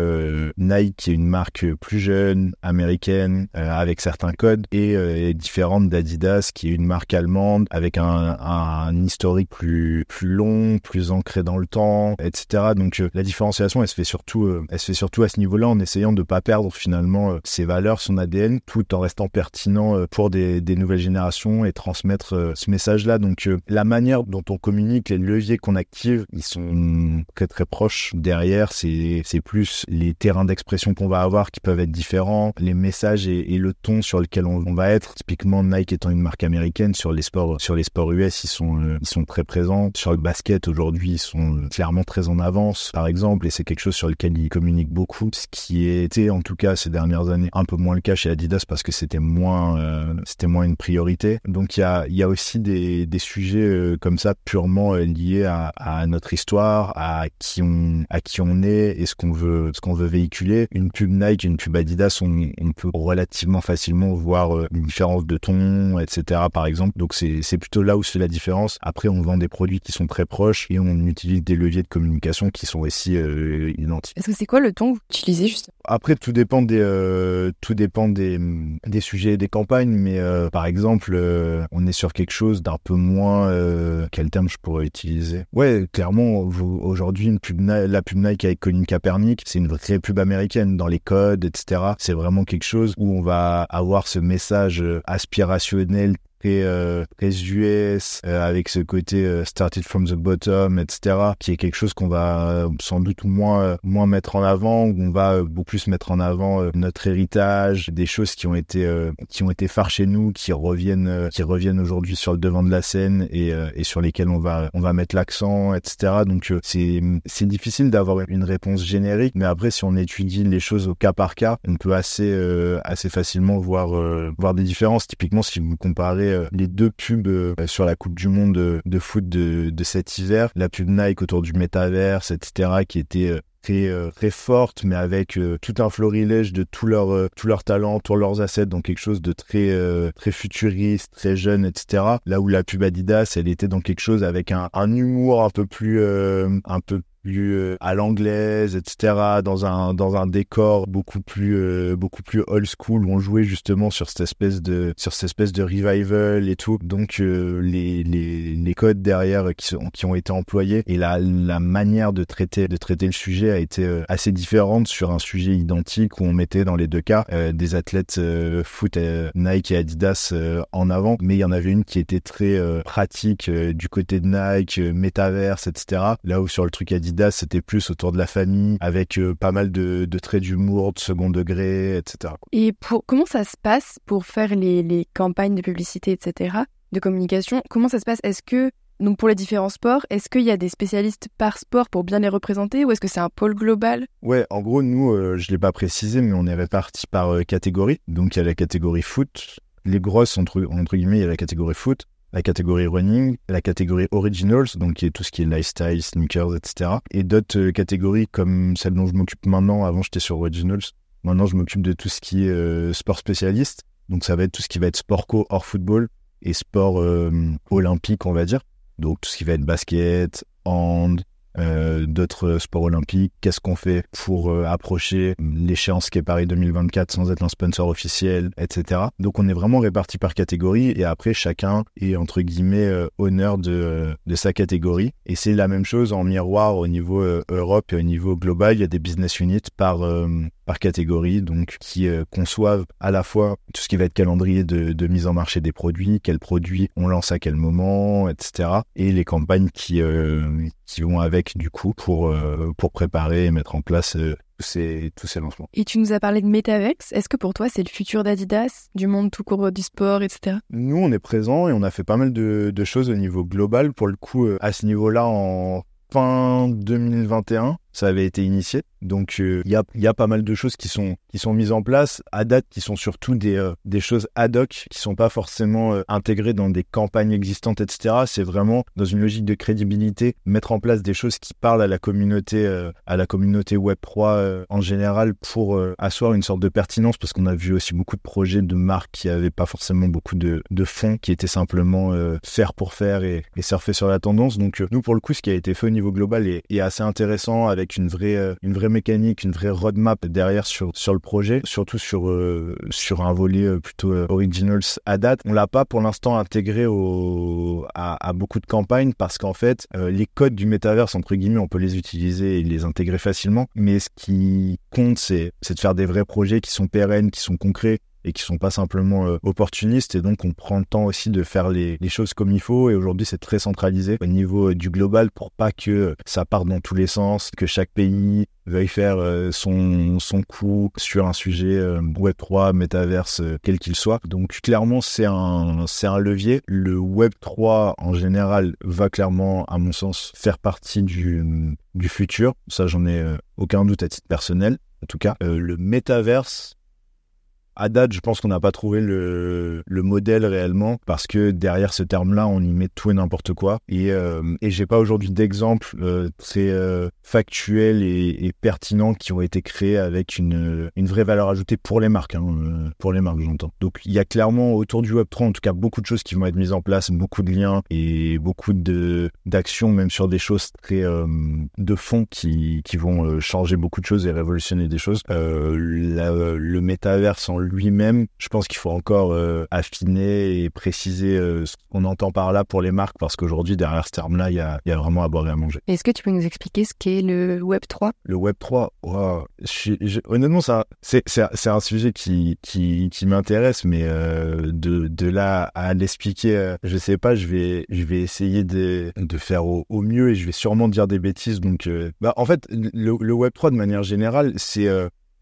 Nike qui est une marque plus jeune, américaine, euh, avec certains codes, et euh, différente d'Adidas, qui est une marque allemande, avec un, un, historique plus plus long, plus ancré dans le temps, etc. Donc euh, la différenciation, elle se fait surtout, elle se fait surtout à ce niveau-là, en essayant de pas perdre finalement ses valeurs, son ADN, tout en restant pertinent pour des, des nouvelles générations et transmettre ce message-là. Donc la manière dont on communique, les leviers qu'on active, ils sont très très proches. Derrière, c'est c'est plus les terrains d'expression qu'on va avoir qui peuvent être différents, les messages et, le ton sur lequel on, va être. Typiquement, Nike étant une marque américaine sur les sports, sur les sports US, ils sont, euh, ils sont très présents. Sur le basket aujourd'hui, ils sont euh, clairement très en avance, par exemple, et c'est quelque chose sur lequel ils communiquent beaucoup, ce qui était en tout cas ces dernières années un peu moins le cas chez Adidas parce que c'était moins, euh, c'était moins une priorité. Donc il y a, il y a aussi des, des sujets comme ça purement liés à, à notre histoire, à qui on, à qui on est et ce qu'on veut, ce qu'on veut véhiculer. Une pub Nike, une pub Adidas, on, on peut relativement facilement voir euh, une différence de ton, etc. Par exemple. Donc c'est, plutôt là où se fait la différence. Après, on vend des produits qui sont très proches et on utilise des leviers de communication qui sont aussi euh, identiques. Est-ce que c'est quoi le ton que vous utilisez justement? Après, tout dépend des, euh, tout dépend des, des sujets et des campagnes. Mais euh, par exemple, on est sur quelque chose d'un peu moins. quel terme je pourrais utiliser? Ouais, clairement, aujourd'hui, pub, la pub Nike avec Colin Kaepernick, c'est une vraie pub américaine dans les codes, etc. C'est vraiment quelque chose où on va avoir ce message aspirationnel très, euh, US, euh, avec ce côté euh, started from the bottom, etc., qui est quelque chose qu'on va euh, sans doute moins moins mettre en avant, où on va beaucoup plus mettre en avant notre héritage, des choses qui ont été qui ont été phares chez nous, qui reviennent qui reviennent aujourd'hui sur le devant de la scène et, et sur lesquels on va on va mettre l'accent, etc. Donc c'est c'est difficile d'avoir une réponse générique, mais après si on étudie les choses au cas par cas, on peut assez assez facilement voir voir des différences. Typiquement, si vous comparez euh, les deux pubs euh, sur la Coupe du Monde de, foot de, cet hiver, la pub Nike autour du métaverse, etc., qui était euh, très très forte mais avec tout un florilège de tous leurs tous leurs talents tous leurs assets donc quelque chose de très très futuriste très jeune etc là où la pub Adidas elle était dans quelque chose avec un, un humour un peu plus un peu plus euh, à l'anglaise, etc. Dans un dans un décor beaucoup plus euh, beaucoup plus old school où on jouait justement sur cette espèce de sur cette espèce de revival et tout. Donc euh, les, les les codes derrière qui sont qui ont été employés et la la manière de traiter de traiter le sujet a été assez différente sur un sujet identique où on mettait dans les deux cas des athlètes foot Nike et Adidas en avant, mais il y en avait une qui était très pratique du côté de Nike, Metaverse, etc. Là où sur le truc Adidas c'était plus autour de la famille, avec euh, pas mal de, traits d'humour, de second degré, etc. Et pour, comment ça se passe pour faire les, les campagnes de publicité, etc., de communication? Comment ça se passe? Est-ce que donc pour les différents sports, est-ce qu'il y a des spécialistes par sport pour bien les représenter ou est-ce que c'est un pôle global? Ouais, en gros, nous, euh, je ne l'ai pas précisé, mais on est répartis par euh, catégorie. Donc il y a la catégorie foot, les grosses, entre, entre guillemets, il y a la catégorie foot la catégorie running, la catégorie originals, donc qui est tout ce qui est lifestyle, sneakers, etc. Et d'autres euh, catégories comme celle dont je m'occupe maintenant. Avant, j'étais sur originals. Maintenant, je m'occupe de tout ce qui est euh, sport spécialiste. Donc, ça va être tout ce qui va être sport co hors football et sport euh, olympique, on va dire. Donc, tout ce qui va être basket, hand, euh, d'autres sports olympiques, qu'est-ce qu'on fait pour euh, approcher l'échéance qui est Paris 2024 sans être un sponsor officiel, etc. Donc on est vraiment réparti par catégorie et après chacun est entre guillemets euh, honneur de, de sa catégorie. Et c'est la même chose en miroir au niveau Europe et au niveau global, il y a des business units par par catégorie, donc qui conçoivent à la fois tout ce qui va être calendrier de, de, mise en marché des produits, quels produits on lance à quel moment, etc. Et les campagnes qui, qui vont avec du coup pour, euh, pour préparer et mettre en place euh, tous, ces, tous ces lancements. Et tu nous as parlé de Metavex. Est-ce que pour toi c'est le futur d'Adidas, du monde tout court du sport, etc. Nous on est présents et on a fait pas mal de, de choses au niveau global. Pour le coup, euh, à ce niveau-là, en fin 2021, ça avait été initié. Donc il y, a, pas mal de choses qui sont qui sont mises en place à date, qui sont surtout des euh, des choses ad hoc, qui sont pas forcément euh, intégrées dans des campagnes existantes, etc. C'est vraiment dans une logique de crédibilité, mettre en place des choses qui parlent à la communauté euh, à la communauté Web 3 en général pour asseoir une sorte de pertinence, parce qu'on a vu aussi beaucoup de projets de marques qui avaient pas forcément beaucoup de de fonds, qui étaient simplement faire pour faire et, surfer sur la tendance. Donc nous pour le coup, ce qui a été fait au niveau global est, assez intéressant une vraie, euh, une vraie mécanique, une vraie roadmap derrière sur, sur le projet, surtout sur, euh, sur un volet euh, plutôt originals à date. On l'a pas pour l'instant intégré au, à, beaucoup de campagnes parce qu'en fait, les codes du métaverse, entre guillemets, on peut les utiliser et les intégrer facilement. Mais ce qui compte, c'est de faire des vrais projets qui sont pérennes, qui sont concrets, et qui sont pas simplement euh, opportunistes et donc on prend le temps aussi de faire les, choses comme il faut et aujourd'hui c'est très centralisé au niveau euh, du global pour pas que ça parte dans tous les sens, que chaque pays veuille faire euh, son, son coup sur un sujet Web3, métaverse, quel qu'il soit. Donc clairement c'est un, un levier. Le Web3 en général va clairement à mon sens faire partie du, du futur. Ça j'en ai aucun doute à titre personnel. En tout cas, le métaverse à date, je pense qu'on n'a pas trouvé le, le, modèle réellement parce que derrière ce terme-là, on y met tout et n'importe quoi. Et, euh, et j'ai pas aujourd'hui d'exemple euh, très euh, factuel et, et, pertinent qui ont été créés avec une, vraie valeur ajoutée pour les marques, hein, euh, pour les marques, j'entends. Donc il y a clairement autour du Web 3, en tout cas, beaucoup de choses qui vont être mises en place, beaucoup de liens et beaucoup d'actions, même sur des choses très euh, de fond qui, vont changer beaucoup de choses et révolutionner des choses. Le métaverse en lui-même, je pense qu'il faut encore euh, affiner et préciser euh, ce qu'on entend par là pour les marques, parce qu'aujourd'hui, derrière ce terme-là, il y a, y a, vraiment à boire et à manger. Est-ce que tu peux nous expliquer ce qu'est le Web 3 Le Web 3, wow, je, je, honnêtement, ça, c'est, c'est, c'est un sujet qui, qui, qui m'intéresse, mais euh, de, de là à l'expliquer, je sais pas, je vais, je vais essayer de, de faire au, au mieux et je vais sûrement dire des bêtises. Donc, bah, en fait, le, le Web 3, de manière générale, c'est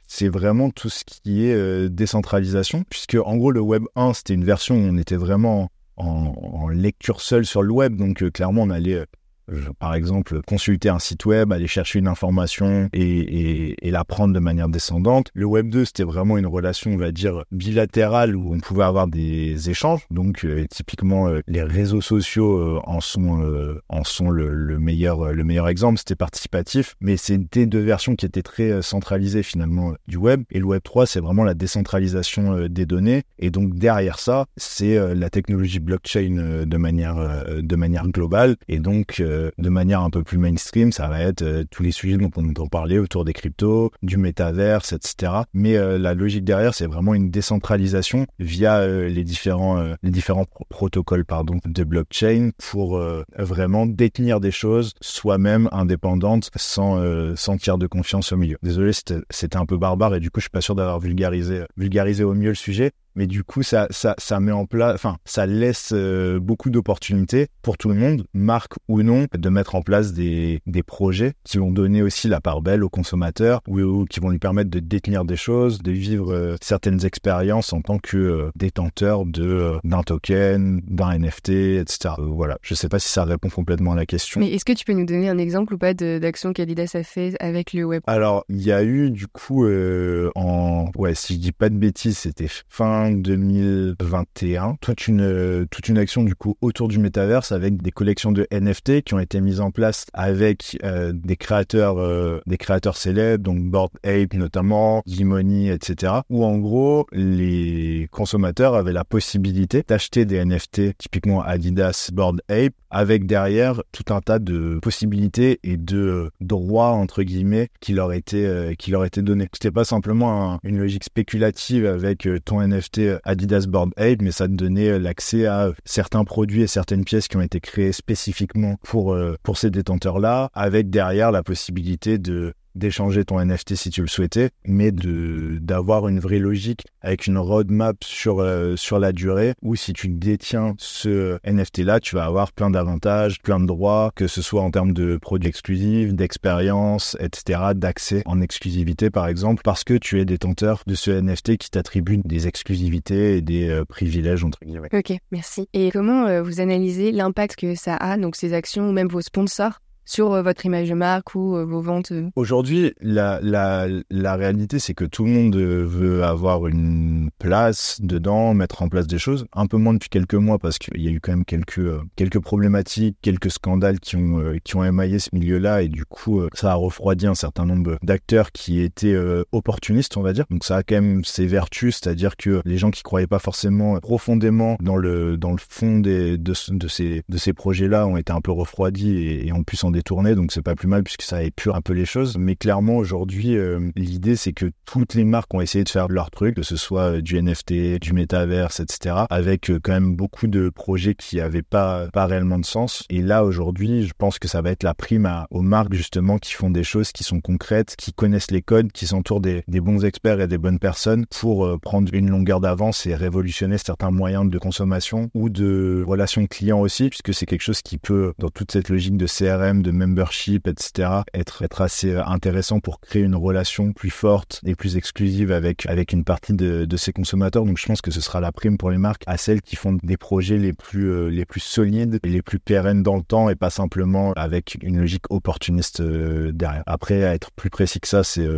c'est vraiment tout ce qui est euh, décentralisation, puisque en gros le Web 1 c'était une version où on était vraiment en, lecture seule sur le web, donc euh, clairement on allait euh, par exemple, consulter un site web, aller chercher une information et, et, et la prendre de manière descendante. Le Web 2, c'était vraiment une relation, on va dire, bilatérale où on pouvait avoir des échanges. Donc, euh, typiquement, euh, les réseaux sociaux euh, en sont, euh, en sont le, le, meilleur, le meilleur exemple. C'était participatif, mais c'était deux versions qui étaient très euh, centralisées finalement du web. Et le Web 3, c'est vraiment la décentralisation euh, des données. Et donc, derrière ça, c'est la technologie blockchain de manière, de manière globale. Et donc, de manière un peu plus mainstream, ça va être euh, tous les sujets dont on entend parler autour des cryptos, du métaverse, etc. Mais euh, la logique derrière, c'est vraiment une décentralisation via euh, les différents les différents pr protocoles pardon de blockchain pour vraiment détenir des choses soi-même indépendantes sans sans de confiance au milieu. Désolé, c'était un peu barbare et du coup, je suis pas sûr d'avoir vulgarisé vulgarisé au mieux le sujet, mais du coup ça ça ça met en place enfin ça laisse euh, beaucoup d'opportunités pour tout le monde marque ou non de mettre en place des des projets qui vont donner aussi la part belle au consommateur ou, ou qui vont lui permettre de détenir des choses de vivre euh, certaines expériences en tant que euh, détenteur de d'un token d'un NFT etc voilà. Je sais pas si ça répond complètement à la question. Mais est-ce que tu peux nous donner un exemple ou pas d'action qu'Adidas a fait avec le web? Alors il y a eu du coup en ouais si je dis pas de bêtises c'était fin 2021 toute une toute une action du coup autour du métaverse avec des collections de NFT qui ont été mises en place avec euh, des créateurs euh, des créateurs célèbres donc Bored Ape notamment Gimoni etc où en gros les consommateurs avaient la possibilité d'acheter des NFT typiquement Adidas Bored Ape avec derrière tout un tas de possibilités et de droits entre guillemets qui leur étaient euh, qui leur étaient donnés. C'était pas simplement un, une logique spéculative avec euh, ton NFT Adidas Board Ape, mais ça te donnait euh, l'accès à certains produits et certaines pièces qui ont été créées spécifiquement pour, euh, pour ces détenteurs-là, avec derrière la possibilité de d'échanger ton NFT si tu le souhaitais, mais de d'avoir une vraie logique avec une roadmap sur euh, sur la durée où si tu détiens ce NFT là, tu vas avoir plein d'avantages, plein de droits, que ce soit en termes de produits exclusifs, d'expérience, etc., d'accès en exclusivité par exemple, parce que tu es détenteur de ce NFT qui t'attribue des exclusivités et des euh, privilèges entre guillemets. Ok, merci. Et comment euh, vous analysez l'impact que ça a, donc ces actions ou même vos sponsors? Sur euh, votre image de marque ou euh, vos ventes Aujourd'hui, la, la, la réalité, c'est que tout le monde veut avoir une place dedans, mettre en place des choses. Un peu moins depuis quelques mois parce qu'il y a eu quand même quelques, quelques problématiques, quelques scandales qui ont, qui ont émaillé ce milieu-là et du coup, ça a refroidi un certain nombre d'acteurs qui étaient opportunistes, on va dire. Donc ça a quand même ses vertus, c'est-à-dire que les gens qui croyaient pas forcément profondément dans le, dans le fond des, de, de ces, de ces projets-là ont été un peu refroidis et, et en plus en des tournées, donc c'est pas plus mal puisque ça épure un peu les choses. Mais clairement, aujourd'hui, l'idée, c'est que toutes les marques ont essayé de faire leur truc, que ce soit du NFT, du métaverse, etc., avec quand même beaucoup de projets qui avaient pas, pas réellement de sens. Et là, aujourd'hui, je pense que ça va être la prime à, aux marques, justement, qui font des choses qui sont concrètes, qui connaissent les codes, qui s'entourent des, des bons experts et des bonnes personnes pour prendre une longueur d'avance et révolutionner certains moyens de consommation ou de relations clients aussi, puisque c'est quelque chose qui peut, dans toute cette logique de CRM, de membership, etc., être, être assez euh, intéressant pour créer une relation plus forte et plus exclusive avec, avec une partie de, de ces consommateurs. Donc je pense que ce sera la prime pour les marques à celles qui font des projets les plus, euh, les plus solides et les plus pérennes dans le temps et pas simplement avec une logique opportuniste euh, derrière. Après, à être plus précis que ça, c'est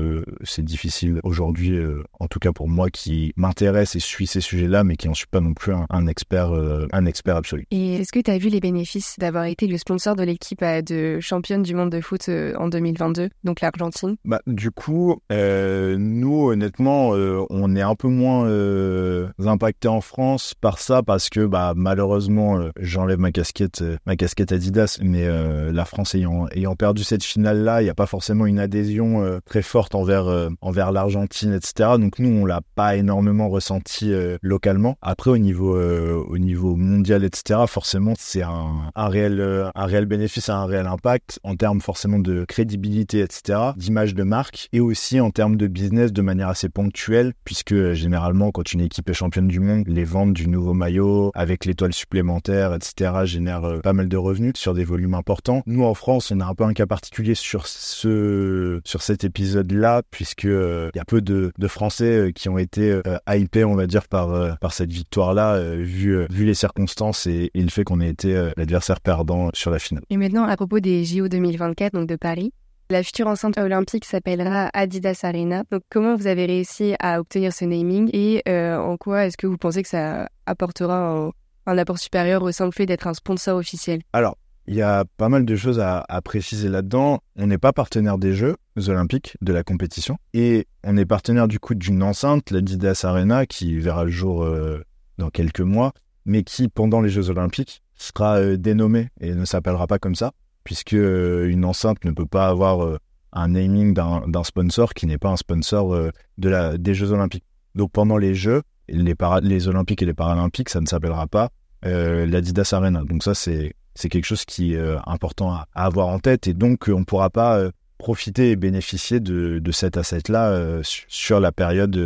c'est difficile aujourd'hui, en tout cas pour moi qui m'intéresse et suis ces sujets-là, mais qui n'en suis pas non plus un, expert, un expert absolu. Et est-ce que tu as vu les bénéfices d'avoir été le sponsor de l'équipe de championne du monde de foot en 2022, donc l'Argentine bah, Du coup, euh, nous, honnêtement, euh, on est un peu moins euh, impacté en France par ça parce que bah, malheureusement, euh, j'enlève ma casquette, ma casquette Adidas, mais la France ayant, ayant perdu cette finale-là, il n'y a pas forcément une adhésion très forte envers, envers l'Argentine, etc. Donc nous, on l'a pas énormément ressenti localement. Après, au niveau, au niveau mondial, etc., forcément, c'est un, un, réel, un réel bénéfice, un réel impact en termes forcément de crédibilité, etc., d'image de marque, et aussi en termes de business de manière assez ponctuelle, puisque euh, généralement, quand une équipe est championne du monde, les ventes du nouveau maillot avec l'étoile supplémentaire, etc., génèrent euh, pas mal de revenus sur des volumes importants. Nous, en France, on a un peu un cas particulier sur ce, sur cet épisode-là, puisque euh, il y a peu de, Français qui ont été hypés, on va dire, par, par cette victoire-là, vu, vu les circonstances et, et le fait qu'on ait été l'adversaire perdant sur la finale. Et maintenant, à propos des JO 2024, donc de Paris, la future enceinte olympique s'appellera Adidas Arena. Donc, comment vous avez réussi à obtenir ce naming et euh, en quoi est-ce que vous pensez que ça apportera un, apport supérieur au simple fait d'être un sponsor officiel? Alors, il y a pas mal de choses à, préciser là-dedans. On n'est pas partenaire des Jeux olympiques, de la compétition, et on est partenaire du coup d'une enceinte, l'Adidas Arena, qui verra le jour euh, dans quelques mois, mais qui, pendant les Jeux olympiques, sera euh, dénommée et ne s'appellera pas comme ça puisque euh, une enceinte ne peut pas avoir euh, un naming d'un sponsor qui n'est pas un sponsor euh, de la, des Jeux Olympiques. Donc pendant les Jeux, les, Olympiques et les Paralympiques, ça ne s'appellera pas l'Adidas Arena. Donc ça, c'est quelque chose qui est important à, avoir en tête et donc on ne pourra pas profiter et bénéficier de, de cet asset-là sur la période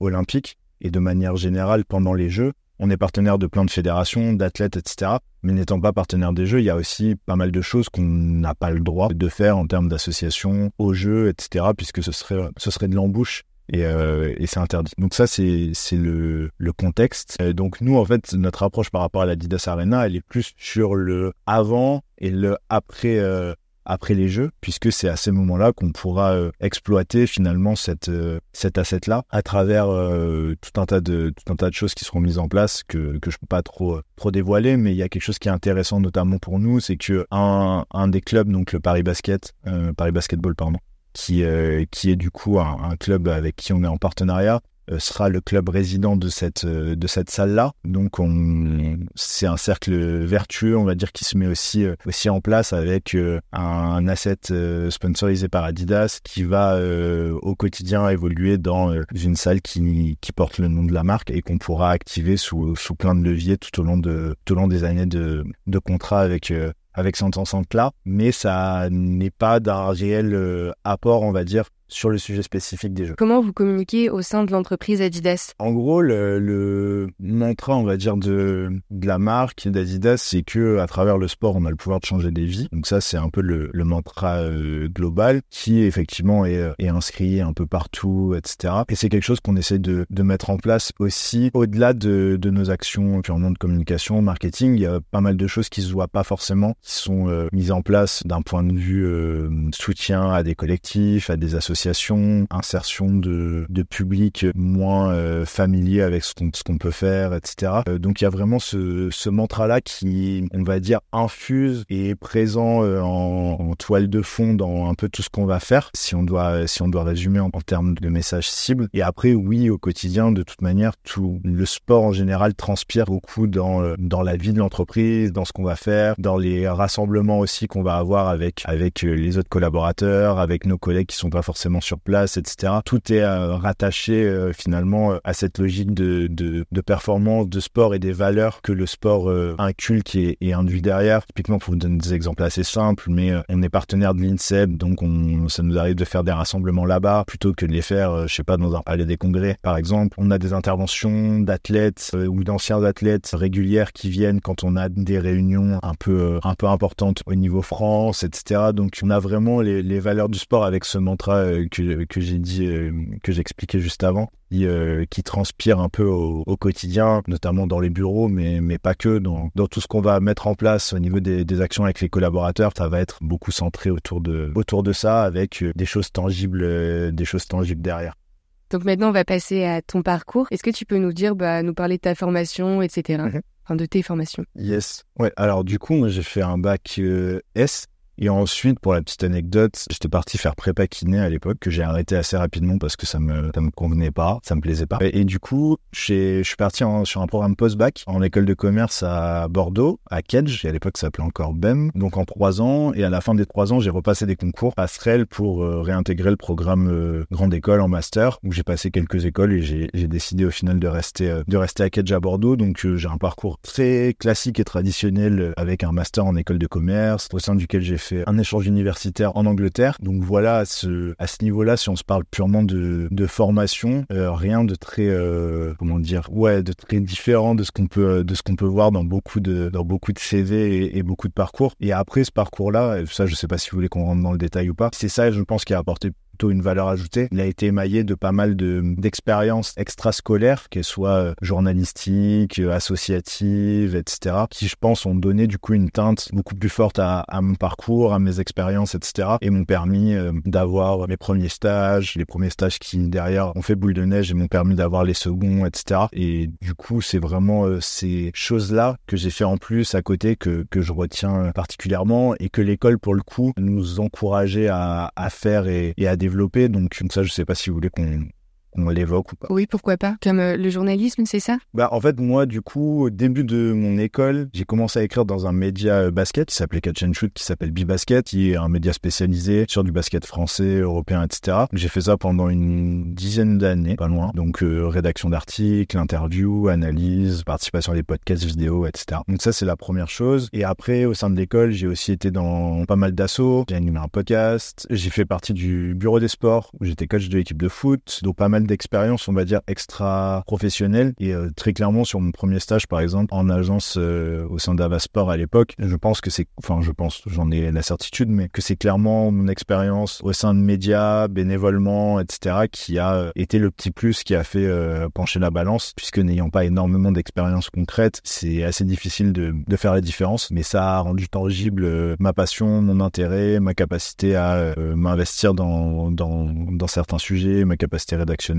olympique et de manière générale pendant les Jeux. On est partenaire de plein de fédérations, d'athlètes, etc. Mais n'étant pas partenaire des Jeux, il y a aussi pas mal de choses qu'on n'a pas le droit de faire en termes d'association aux Jeux, etc. Puisque ce serait, ce serait de l'embouche et, euh, et c'est interdit. Donc ça, c'est le, le contexte. donc nous, en fait, notre approche par rapport à la Didas Arena, elle est plus sur le avant et le après euh, après les jeux, puisque c'est à ces moments-là qu'on pourra euh, exploiter finalement cette euh, cet asset-là à travers euh, tout un tas de choses qui seront mises en place que je peux pas trop trop dévoiler, mais il y a quelque chose qui est intéressant notamment pour nous, c'est que un des clubs, donc le Paris Basket, Paris Basketball pardon, qui est du coup un, club avec qui on est en partenariat, sera le club résident de cette euh, de cette salle là donc on c'est un cercle vertueux on va dire qui se met aussi euh, aussi en place avec un asset sponsorisé par Adidas qui va au quotidien évoluer dans une salle qui qui porte le nom de la marque et qu'on pourra activer sous sous plein de leviers tout au long de tout au long des années de de contrat avec avec cette enceinte là mais ça n'est pas d'un réel apport on va dire sur le sujet spécifique des jeux. Comment vous communiquez au sein de l'entreprise Adidas? En gros, le, le, mantra, on va dire, de, de la marque d'Adidas, c'est que à travers le sport, on a le pouvoir de changer des vies. Donc ça, c'est un peu le, le mantra euh, global qui effectivement est, est, inscrit un peu partout, etc. Et c'est quelque chose qu'on essaie de, de, mettre en place aussi au-delà de, de, nos actions purement de communication, marketing. Il y a pas mal de choses qui se voient pas forcément, qui sont euh, mises en place d'un point de vue euh, soutien à des collectifs, à des associations insertion de, de public moins euh, familier avec ce qu'on qu'on peut faire, etc. Euh, donc il y a vraiment ce, ce mantra-là qui, on va dire, infuse et présent euh, en, toile de fond dans un peu tout ce qu'on va faire, si on doit si on doit résumer en, termes de message cible. Et après, oui, au quotidien, de toute manière, tout le sport en général transpire beaucoup dans dans la vie de l'entreprise, dans ce qu'on va faire, dans les rassemblements aussi qu'on va avoir avec avec les autres collaborateurs, avec nos collègues qui sont pas forcément sur place, etc. Tout est euh, rattaché euh, finalement euh, à cette logique de, de, de, performance, de sport et des valeurs que le sport inculque et, et, induit derrière. Typiquement, pour vous donner des exemples assez simples, mais on est partenaire de l'INSEP, donc on, ça nous arrive de faire des rassemblements là-bas plutôt que de les faire, je sais pas, dans un palais des congrès, par exemple. On a des interventions d'athlètes ou d'anciens athlètes régulières qui viennent quand on a des réunions un peu un peu importantes au niveau France, etc. Donc on a vraiment les, les valeurs du sport avec ce mantra euh, que, que j'ai dit, euh, que j'expliquais juste avant, qui, euh, qui, transpire un peu au, au, quotidien, notamment dans les bureaux, mais, mais pas que, dans, dans tout ce qu'on va mettre en place au niveau des, des, actions avec les collaborateurs, ça va être beaucoup centré autour de, autour de ça, avec des choses tangibles, des choses tangibles derrière. Donc maintenant, on va passer à ton parcours. Est-ce que tu peux nous dire, bah, nous parler de ta formation, etc. Mhm. Enfin, de tes formations. Yes. Ouais. Alors du coup, moi, j'ai fait un bac S et ensuite, pour la petite anecdote, j'étais parti faire prépa kiné à l'époque, que j'ai arrêté assez rapidement parce que ça me, ça me convenait pas, ça me plaisait pas. Et, du coup, je suis parti en, sur un programme post-bac en école de commerce à Bordeaux, à Kedge, et à l'époque ça s'appelait encore BEM, donc en trois ans. Et à la fin des trois ans, j'ai repassé des concours passerelles pour euh, réintégrer le programme euh, grande école en master, où j'ai passé quelques écoles et j'ai décidé au final de rester, euh, de rester à Kedge à Bordeaux. Donc j'ai un parcours très classique et traditionnel avec un master en école de commerce, au sein duquel j'ai un échange universitaire en Angleterre. Donc voilà, à ce, à ce niveau-là, si on se parle purement de, de formation, euh, rien de très, euh, comment dire, ouais, de très différent de ce qu'on peut, de ce qu'on peut voir dans beaucoup de, dans beaucoup de CV et, et, beaucoup de parcours. Et après ce parcours-là, ça, je sais pas si vous voulez qu'on rentre dans le détail ou pas, c'est ça, je pense, qui a apporté plutôt une valeur ajoutée. Il a été émaillé de pas mal de d'expériences extrascolaires, qu'elles soient euh, journalistiques, euh, associatives, etc., qui je pense ont donné du coup une teinte beaucoup plus forte à, à mon parcours, à mes expériences, etc., et m'ont permis euh, d'avoir mes premiers stages, les premiers stages qui derrière ont fait boule de neige et m'ont permis d'avoir les seconds, etc. Et du coup, c'est vraiment ces choses-là que j'ai fait en plus à côté que que je retiens particulièrement et que l'école pour le coup nous encourageait à, à faire et, et à développer. Donc ça, je sais pas si vous voulez qu'on on l'évoque ou pas. Oui, pourquoi pas. Comme euh, le journalisme, c'est ça? Bah en fait moi du coup au début de mon école, j'ai commencé à écrire dans un média euh, basket qui s'appelait Catch and Shoot, qui s'appelle B-Basket, qui est un média spécialisé sur du basket français, européen, etc. J'ai fait ça pendant une dizaine d'années, pas loin. Donc euh, rédaction d'articles, interviews, analyse, participation à des podcasts vidéo, etc. Donc ça c'est la première chose. Et après au sein de l'école, j'ai aussi été dans pas mal d'assauts. J'ai animé un podcast. J'ai fait partie du bureau des sports où j'étais coach de l'équipe de foot. Donc pas mal d'expérience, on va dire, extra professionnelle. Et euh, très clairement, sur mon premier stage, par exemple, en agence euh, au sein d'Avasport à l'époque, je pense que c'est, enfin, je pense, j'en ai la certitude, mais que c'est clairement mon expérience au sein de médias, bénévolement, etc., qui a euh, été le petit plus qui a fait pencher la balance, puisque n'ayant pas énormément d'expérience concrète, c'est assez difficile de, de, faire la différence, mais ça a rendu tangible ma passion, mon intérêt, ma capacité à m'investir dans, dans, dans certains sujets, ma capacité rédactionnelle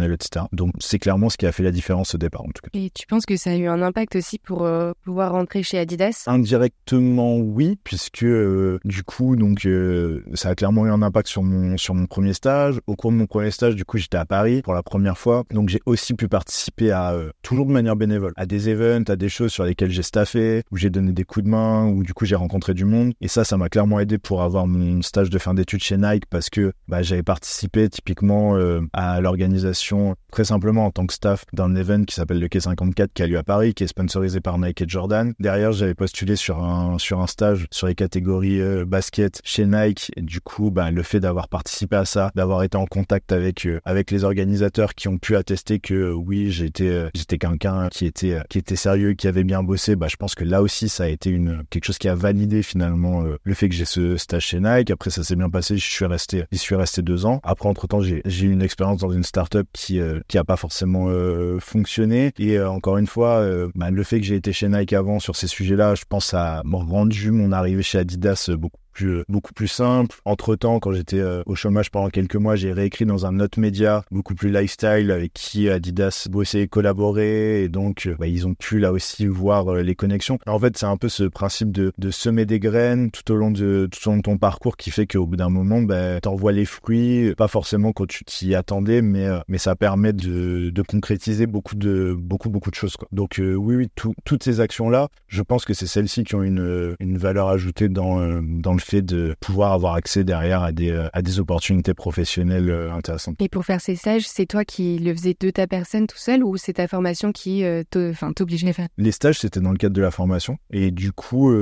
Donc c'est clairement ce qui a fait la différence au départ en tout cas. Et tu penses que ça a eu un impact aussi pour euh, pouvoir rentrer chez Adidas? Indirectement oui, puisque euh, du coup donc euh, ça a clairement eu un impact sur mon sur mon premier stage. Au cours de mon premier stage, du coup j'étais à Paris pour la première fois, donc j'ai aussi pu participer à toujours de manière bénévole à des events, à des choses sur lesquelles j'ai staffé, où j'ai donné des coups de main, où du coup j'ai rencontré du monde. Et ça, ça m'a clairement aidé pour avoir mon stage de fin d'études chez Nike parce que bah, j'avais participé typiquement à l'organisation très simplement en tant que staff d'un event qui s'appelle le K54 qui a lieu à Paris, qui est sponsorisé par Nike et Jordan. Derrière, j'avais postulé sur un sur un stage sur les catégories euh, basket chez Nike. Du coup, bah, le fait d'avoir participé à ça, d'avoir été en contact avec euh, avec les organisateurs qui ont pu attester que euh, oui, j'étais j'étais quelqu'un qui était qui était sérieux, qui avait bien bossé, bah je pense que là aussi ça a été une quelque chose qui a validé finalement le fait que j'ai ce stage chez Nike. Après ça s'est bien passé, je suis resté j'y suis resté deux ans. Après entre temps j'ai j'ai eu une expérience dans une startup qui euh, qui pas forcément euh, fonctionné. Et euh, encore une fois bah, le fait que j'ai été chez Nike avant sur ces sujets-là je pense a rendu mon arrivée chez Adidas beaucoup plus beaucoup plus simple. Entre temps, quand j'étais au chômage pendant quelques mois, j'ai réécrit dans un autre média beaucoup plus lifestyle avec qui Adidas bossait et collaborait et donc bah, ils ont pu là aussi voir les connexions. en fait, c'est un peu ce principe de, de, semer des graines tout au long de tout au long de ton parcours qui fait qu'au bout d'un moment, bah, t'envoies les fruits, pas forcément quand tu t'y attendais, mais mais ça permet de, de concrétiser beaucoup de beaucoup beaucoup de choses. Quoi. Donc oui, oui, toutes ces actions là, je pense que c'est celles-ci qui ont une une valeur ajoutée dans dans le fait de pouvoir avoir accès derrière à des à des opportunités professionnelles intéressantes. Et pour faire ces stages, c'est toi qui le faisais de ta personne tout seul ou c'est ta formation qui t'obligeait à faire? Les stages, c'était dans le cadre de la formation et du coup,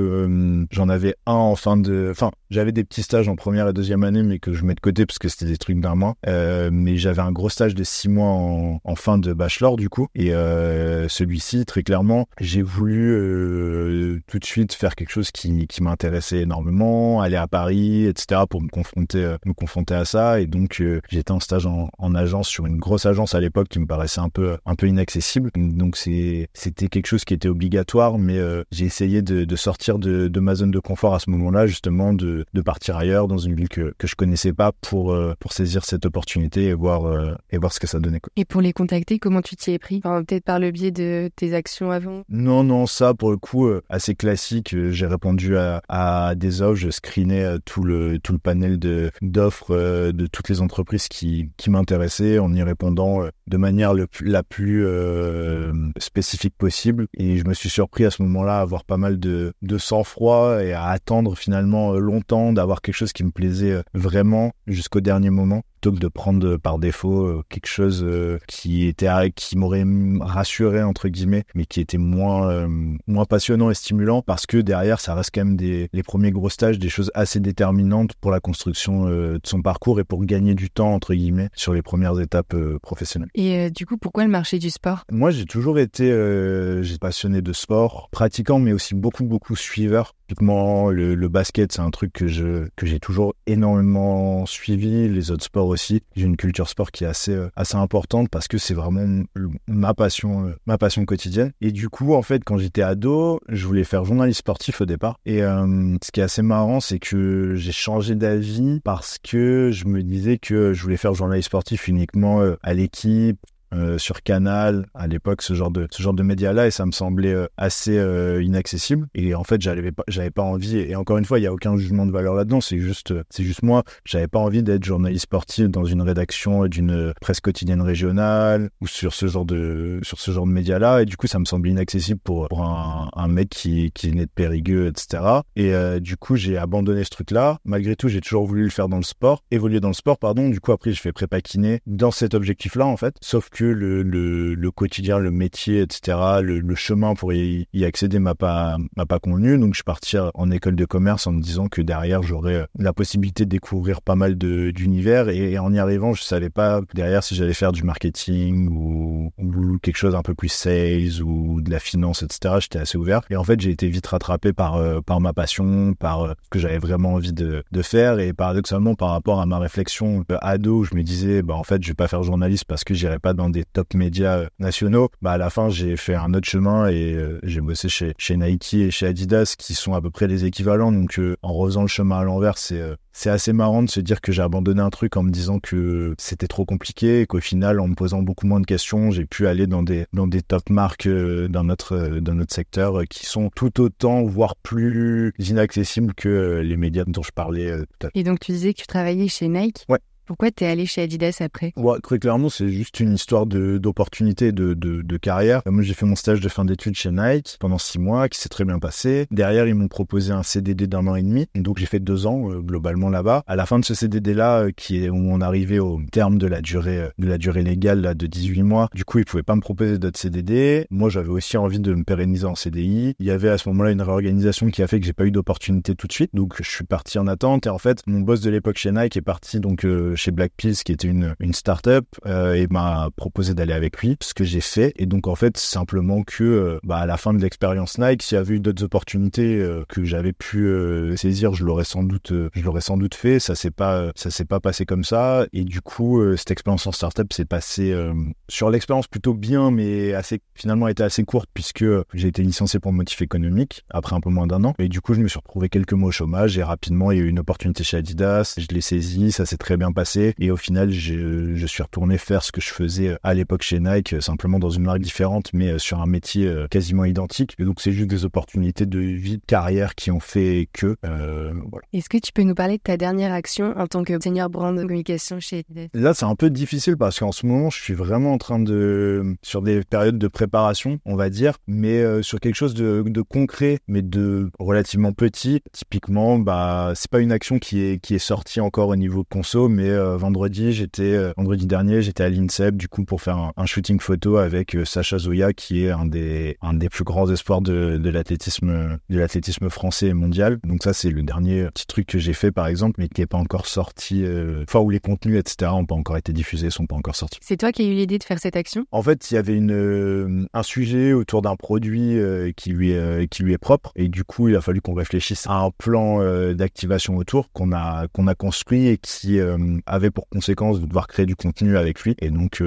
j'en avais un en fin de, enfin, j'avais des petits stages en première et deuxième année, mais que je mets de côté parce que c'était des trucs d'un mois. Euh, mais j'avais un gros stage de six mois en, en fin de bachelor du coup. Et euh, celui-ci, très clairement, j'ai voulu euh, tout de suite faire quelque chose qui, qui m'intéressait énormément, aller à Paris, etc. pour me confronter, euh, me confronter à ça. Et donc euh, j'étais en stage en, en, agence sur une grosse agence à l'époque qui me paraissait un peu, un peu inaccessible. Donc c'est, c'était quelque chose qui était obligatoire, mais euh, j'ai essayé de, de sortir de, de, ma zone de confort à ce moment-là, justement, de, de partir ailleurs dans une ville que, que je connaissais pas pour, pour saisir cette opportunité et voir, et voir ce que ça donnait. Quoi. Et pour les contacter, comment tu t'y es pris? Enfin, Peut-être par le biais de tes actions avant? Non, non, ça pour le coup, assez classique. J'ai répondu à, à des offres, je screenais tout le, tout le panel de, d'offres de toutes les entreprises qui, m'intéressaient en y répondant de manière le, la plus euh, spécifique possible. Et je me suis surpris à ce moment-là à avoir pas mal de sang-froid et à attendre finalement longtemps d'avoir quelque chose qui me plaisait vraiment jusqu'au dernier moment plutôt que de prendre par défaut euh, quelque chose euh, qui était qui m'aurait rassuré entre guillemets mais qui était moins euh, moins passionnant et stimulant parce que derrière ça reste quand même des les premiers gros stages des choses assez déterminantes pour la construction de son parcours et pour gagner du temps entre guillemets sur les premières étapes professionnelles. Et du coup pourquoi le marché du sport? Moi j'ai toujours été j'ai passionné de sport, pratiquant mais aussi beaucoup beaucoup suiveur. Le, basket c'est un truc que j'ai toujours énormément suivi, les autres sports aussi. J'ai une culture sport qui est assez euh, importante parce que c'est vraiment ma passion euh, ma passion quotidienne. Et du coup, en fait, quand j'étais ado, je voulais faire journaliste sportif au départ. Et euh, ce qui est assez marrant, c'est que j'ai changé d'avis parce que je me disais que je voulais faire journaliste sportif uniquement à l'équipe, euh, sur Canal à l'époque ce genre de ce genre de médias là et ça me semblait euh, assez euh, inaccessible. Et en fait j'avais pas j'avais pas envie et encore une fois il y a aucun jugement de valeur là-dedans. C'est juste c'est juste moi. J'avais pas envie d'être journaliste sportif dans une rédaction d'une presse quotidienne régionale ou sur ce genre de sur ce genre de médias là et du coup ça me semblait inaccessible pour, pour un, un mec qui qui venait de Périgueux etc et du coup j'ai abandonné ce truc là malgré tout j'ai toujours voulu le faire dans le sport évoluer dans le sport pardon. Du coup après je fais prépa kiné dans cet objectif là en fait. Sauf que le, quotidien, le métier, etc., le, chemin pour y, accéder m'a pas m'a pas convenu. Donc je suis parti en école de commerce en me disant que derrière j'aurais la possibilité de découvrir pas mal d'univers et, en y arrivant je savais pas derrière si j'allais faire du marketing ou, quelque chose un peu plus sales ou de la finance, etc. J'étais assez ouvert et en fait j'ai été vite rattrapé par euh, par ma passion, par euh, ce que j'avais vraiment envie de, faire et paradoxalement par rapport à ma réflexion euh, ado, je me disais bah en fait je vais pas faire journaliste parce que j'irai pas dans des top médias euh, nationaux, bah à la fin j'ai fait un autre chemin et euh, j'ai bossé chez chez Nike et chez Adidas qui sont à peu près les équivalents. Donc euh, en refaisant le chemin à l'envers, c'est c'est assez marrant de se dire que j'ai abandonné un truc en me disant que c'était trop compliqué et qu'au final, en me posant beaucoup moins de questions, j'ai pu aller dans des dans des top marques dans notre dans notre secteur qui sont tout autant voire plus inaccessibles que les médias dont je parlais tout à l'heure. Et donc tu disais que tu travaillais chez Nike? Ouais. Pourquoi t'es allé chez Adidas après? Ouais, Très clairement, c'est juste une histoire d'opportunité, de, carrière. Moi, j'ai fait mon stage de fin d'études chez Nike pendant six mois, qui s'est très bien passé. Derrière, ils m'ont proposé un CDD d'un an et demi, donc j'ai fait deux ans euh, globalement là-bas. À la fin de ce CDD-là, euh, qui est où on arrivait au terme de la durée euh, de la durée légale de 18 mois, du coup, ils pouvaient pas me proposer d'autres CDD. Moi, j'avais aussi envie de me pérenniser en CDI. Il y avait à ce moment-là une réorganisation qui a fait que j'ai pas eu d'opportunité tout de suite, donc je suis parti en attente. Et en fait, mon boss de l'époque chez Nike est parti donc chez Black Pills, qui était une, une start-up, et m'a proposé d'aller avec lui, ce que j'ai fait. Et donc, en fait, simplement que, bah, à la fin de l'expérience Nike, s'il y avait eu d'autres opportunités que j'avais pu saisir, je l'aurais sans doute, je l'aurais sans doute fait. Ça s'est pas, ça s'est pas passé comme ça. Et du coup, cette expérience en start-up s'est passée sur l'expérience plutôt bien, mais assez, finalement, était assez courte puisque j'ai été licencié pour motif économique après un peu moins d'un an. Et du coup, je me suis retrouvé quelques mois au chômage et rapidement, il y a eu une opportunité chez Adidas. Je l'ai saisi, ça s'est très bien passé. Et au final, je suis retourné faire ce que je faisais à l'époque chez Nike, simplement dans une marque différente, mais sur un métier quasiment identique. Et donc, c'est juste des opportunités de vie, de carrière qui ont fait que, euh, voilà. Est-ce que tu peux nous parler de ta dernière action en tant que senior brand communication chez Adidas? Là, c'est un peu difficile parce qu'en ce moment, je suis vraiment en train de, sur des périodes de préparation, on va dire, mais euh, sur quelque chose de, de, concret, mais de relativement petit. Typiquement, bah, c'est pas une action qui est, qui est sortie encore au niveau conso, mais euh, vendredi, j'étais, euh, vendredi dernier, j'étais à l'INSEP, du coup, pour faire un, shooting photo avec Sacha Zoya, qui est un des, un des plus grands espoirs de, de l'athlétisme, de l'athlétisme français et mondial. Donc ça, c'est le dernier petit truc que j'ai fait, par exemple, mais qui n'est pas encore sorti, enfin, où les contenus, etc., n'ont pas encore été diffusés, sont pas encore sortis. C'est toi qui as eu l'idée de faire cette action? En fait, il y avait une, un sujet autour d'un produit qui lui est, qui lui est propre, et du coup, il a fallu qu'on réfléchisse à un plan d'activation autour qu'on a, qu'on a construit et qui avait pour conséquence de devoir créer du contenu avec lui. Et donc,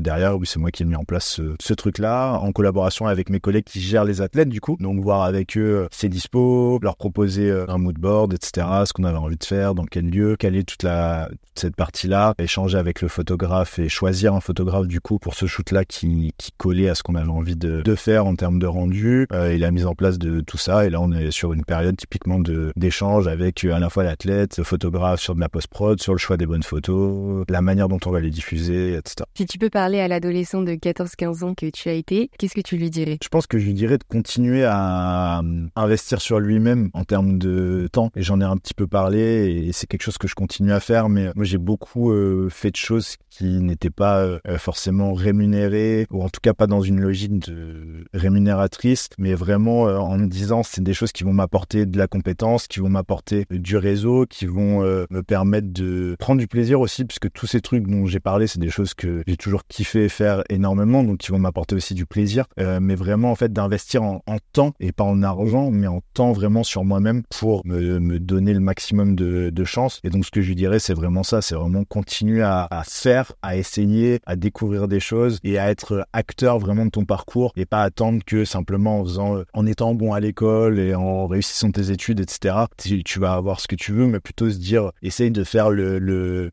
derrière, oui, c'est moi qui ai mis en place ce, ce truc-là, en collaboration avec mes collègues qui gèrent les athlètes, du coup. Donc, voir avec eux ses dispo, leur proposer un mood board, etc., ce qu'on avait envie de faire, dans quel lieu, est toute la, toute cette partie-là, échanger avec le photographe et choisir un photographe, du coup, pour ce shoot-là qui, qui collait à ce qu'on avait envie de, de faire en termes de rendu euh, et la mise en place de tout ça. Et là, on est sur une période typiquement d'échange avec à la fois l'athlète, le photographe sur de la post-prod, sur le choix des bonnes photos, la manière dont on va les diffuser, etc. Si tu peux parler à l'adolescent de 14-15 ans que tu as été, qu'est-ce que tu lui dirais? Je pense que je lui dirais de continuer à euh, investir sur lui-même en termes de temps. Et j'en ai un petit peu parlé et c'est quelque chose que je continue à faire. Mais moi, j'ai beaucoup euh, fait de choses qui n'étaient pas euh, forcément rémunérées ou en tout cas pas dans une logique de rémunératrice, mais vraiment euh, en me disant c'est des choses qui vont m'apporter de la compétence, qui vont m'apporter du réseau, qui vont me permettre de prendre du plaisir aussi, puisque tous ces trucs dont j'ai parlé, c'est des choses que j'ai toujours kiffé faire énormément, donc qui vont m'apporter aussi du plaisir, mais vraiment en fait d'investir en, temps et pas en argent, mais en temps vraiment sur moi-même pour me, me, donner le maximum de, de chance. Et donc ce que je lui dirais, c'est vraiment ça, c'est vraiment continuer à, à, faire, à essayer, à découvrir des choses et à être acteur vraiment de ton parcours et pas attendre que simplement en faisant, euh, en étant bon à l'école et en réussissant tes études, etc. Tu, vas avoir ce que tu veux, mais plutôt se dire, essaye de faire le,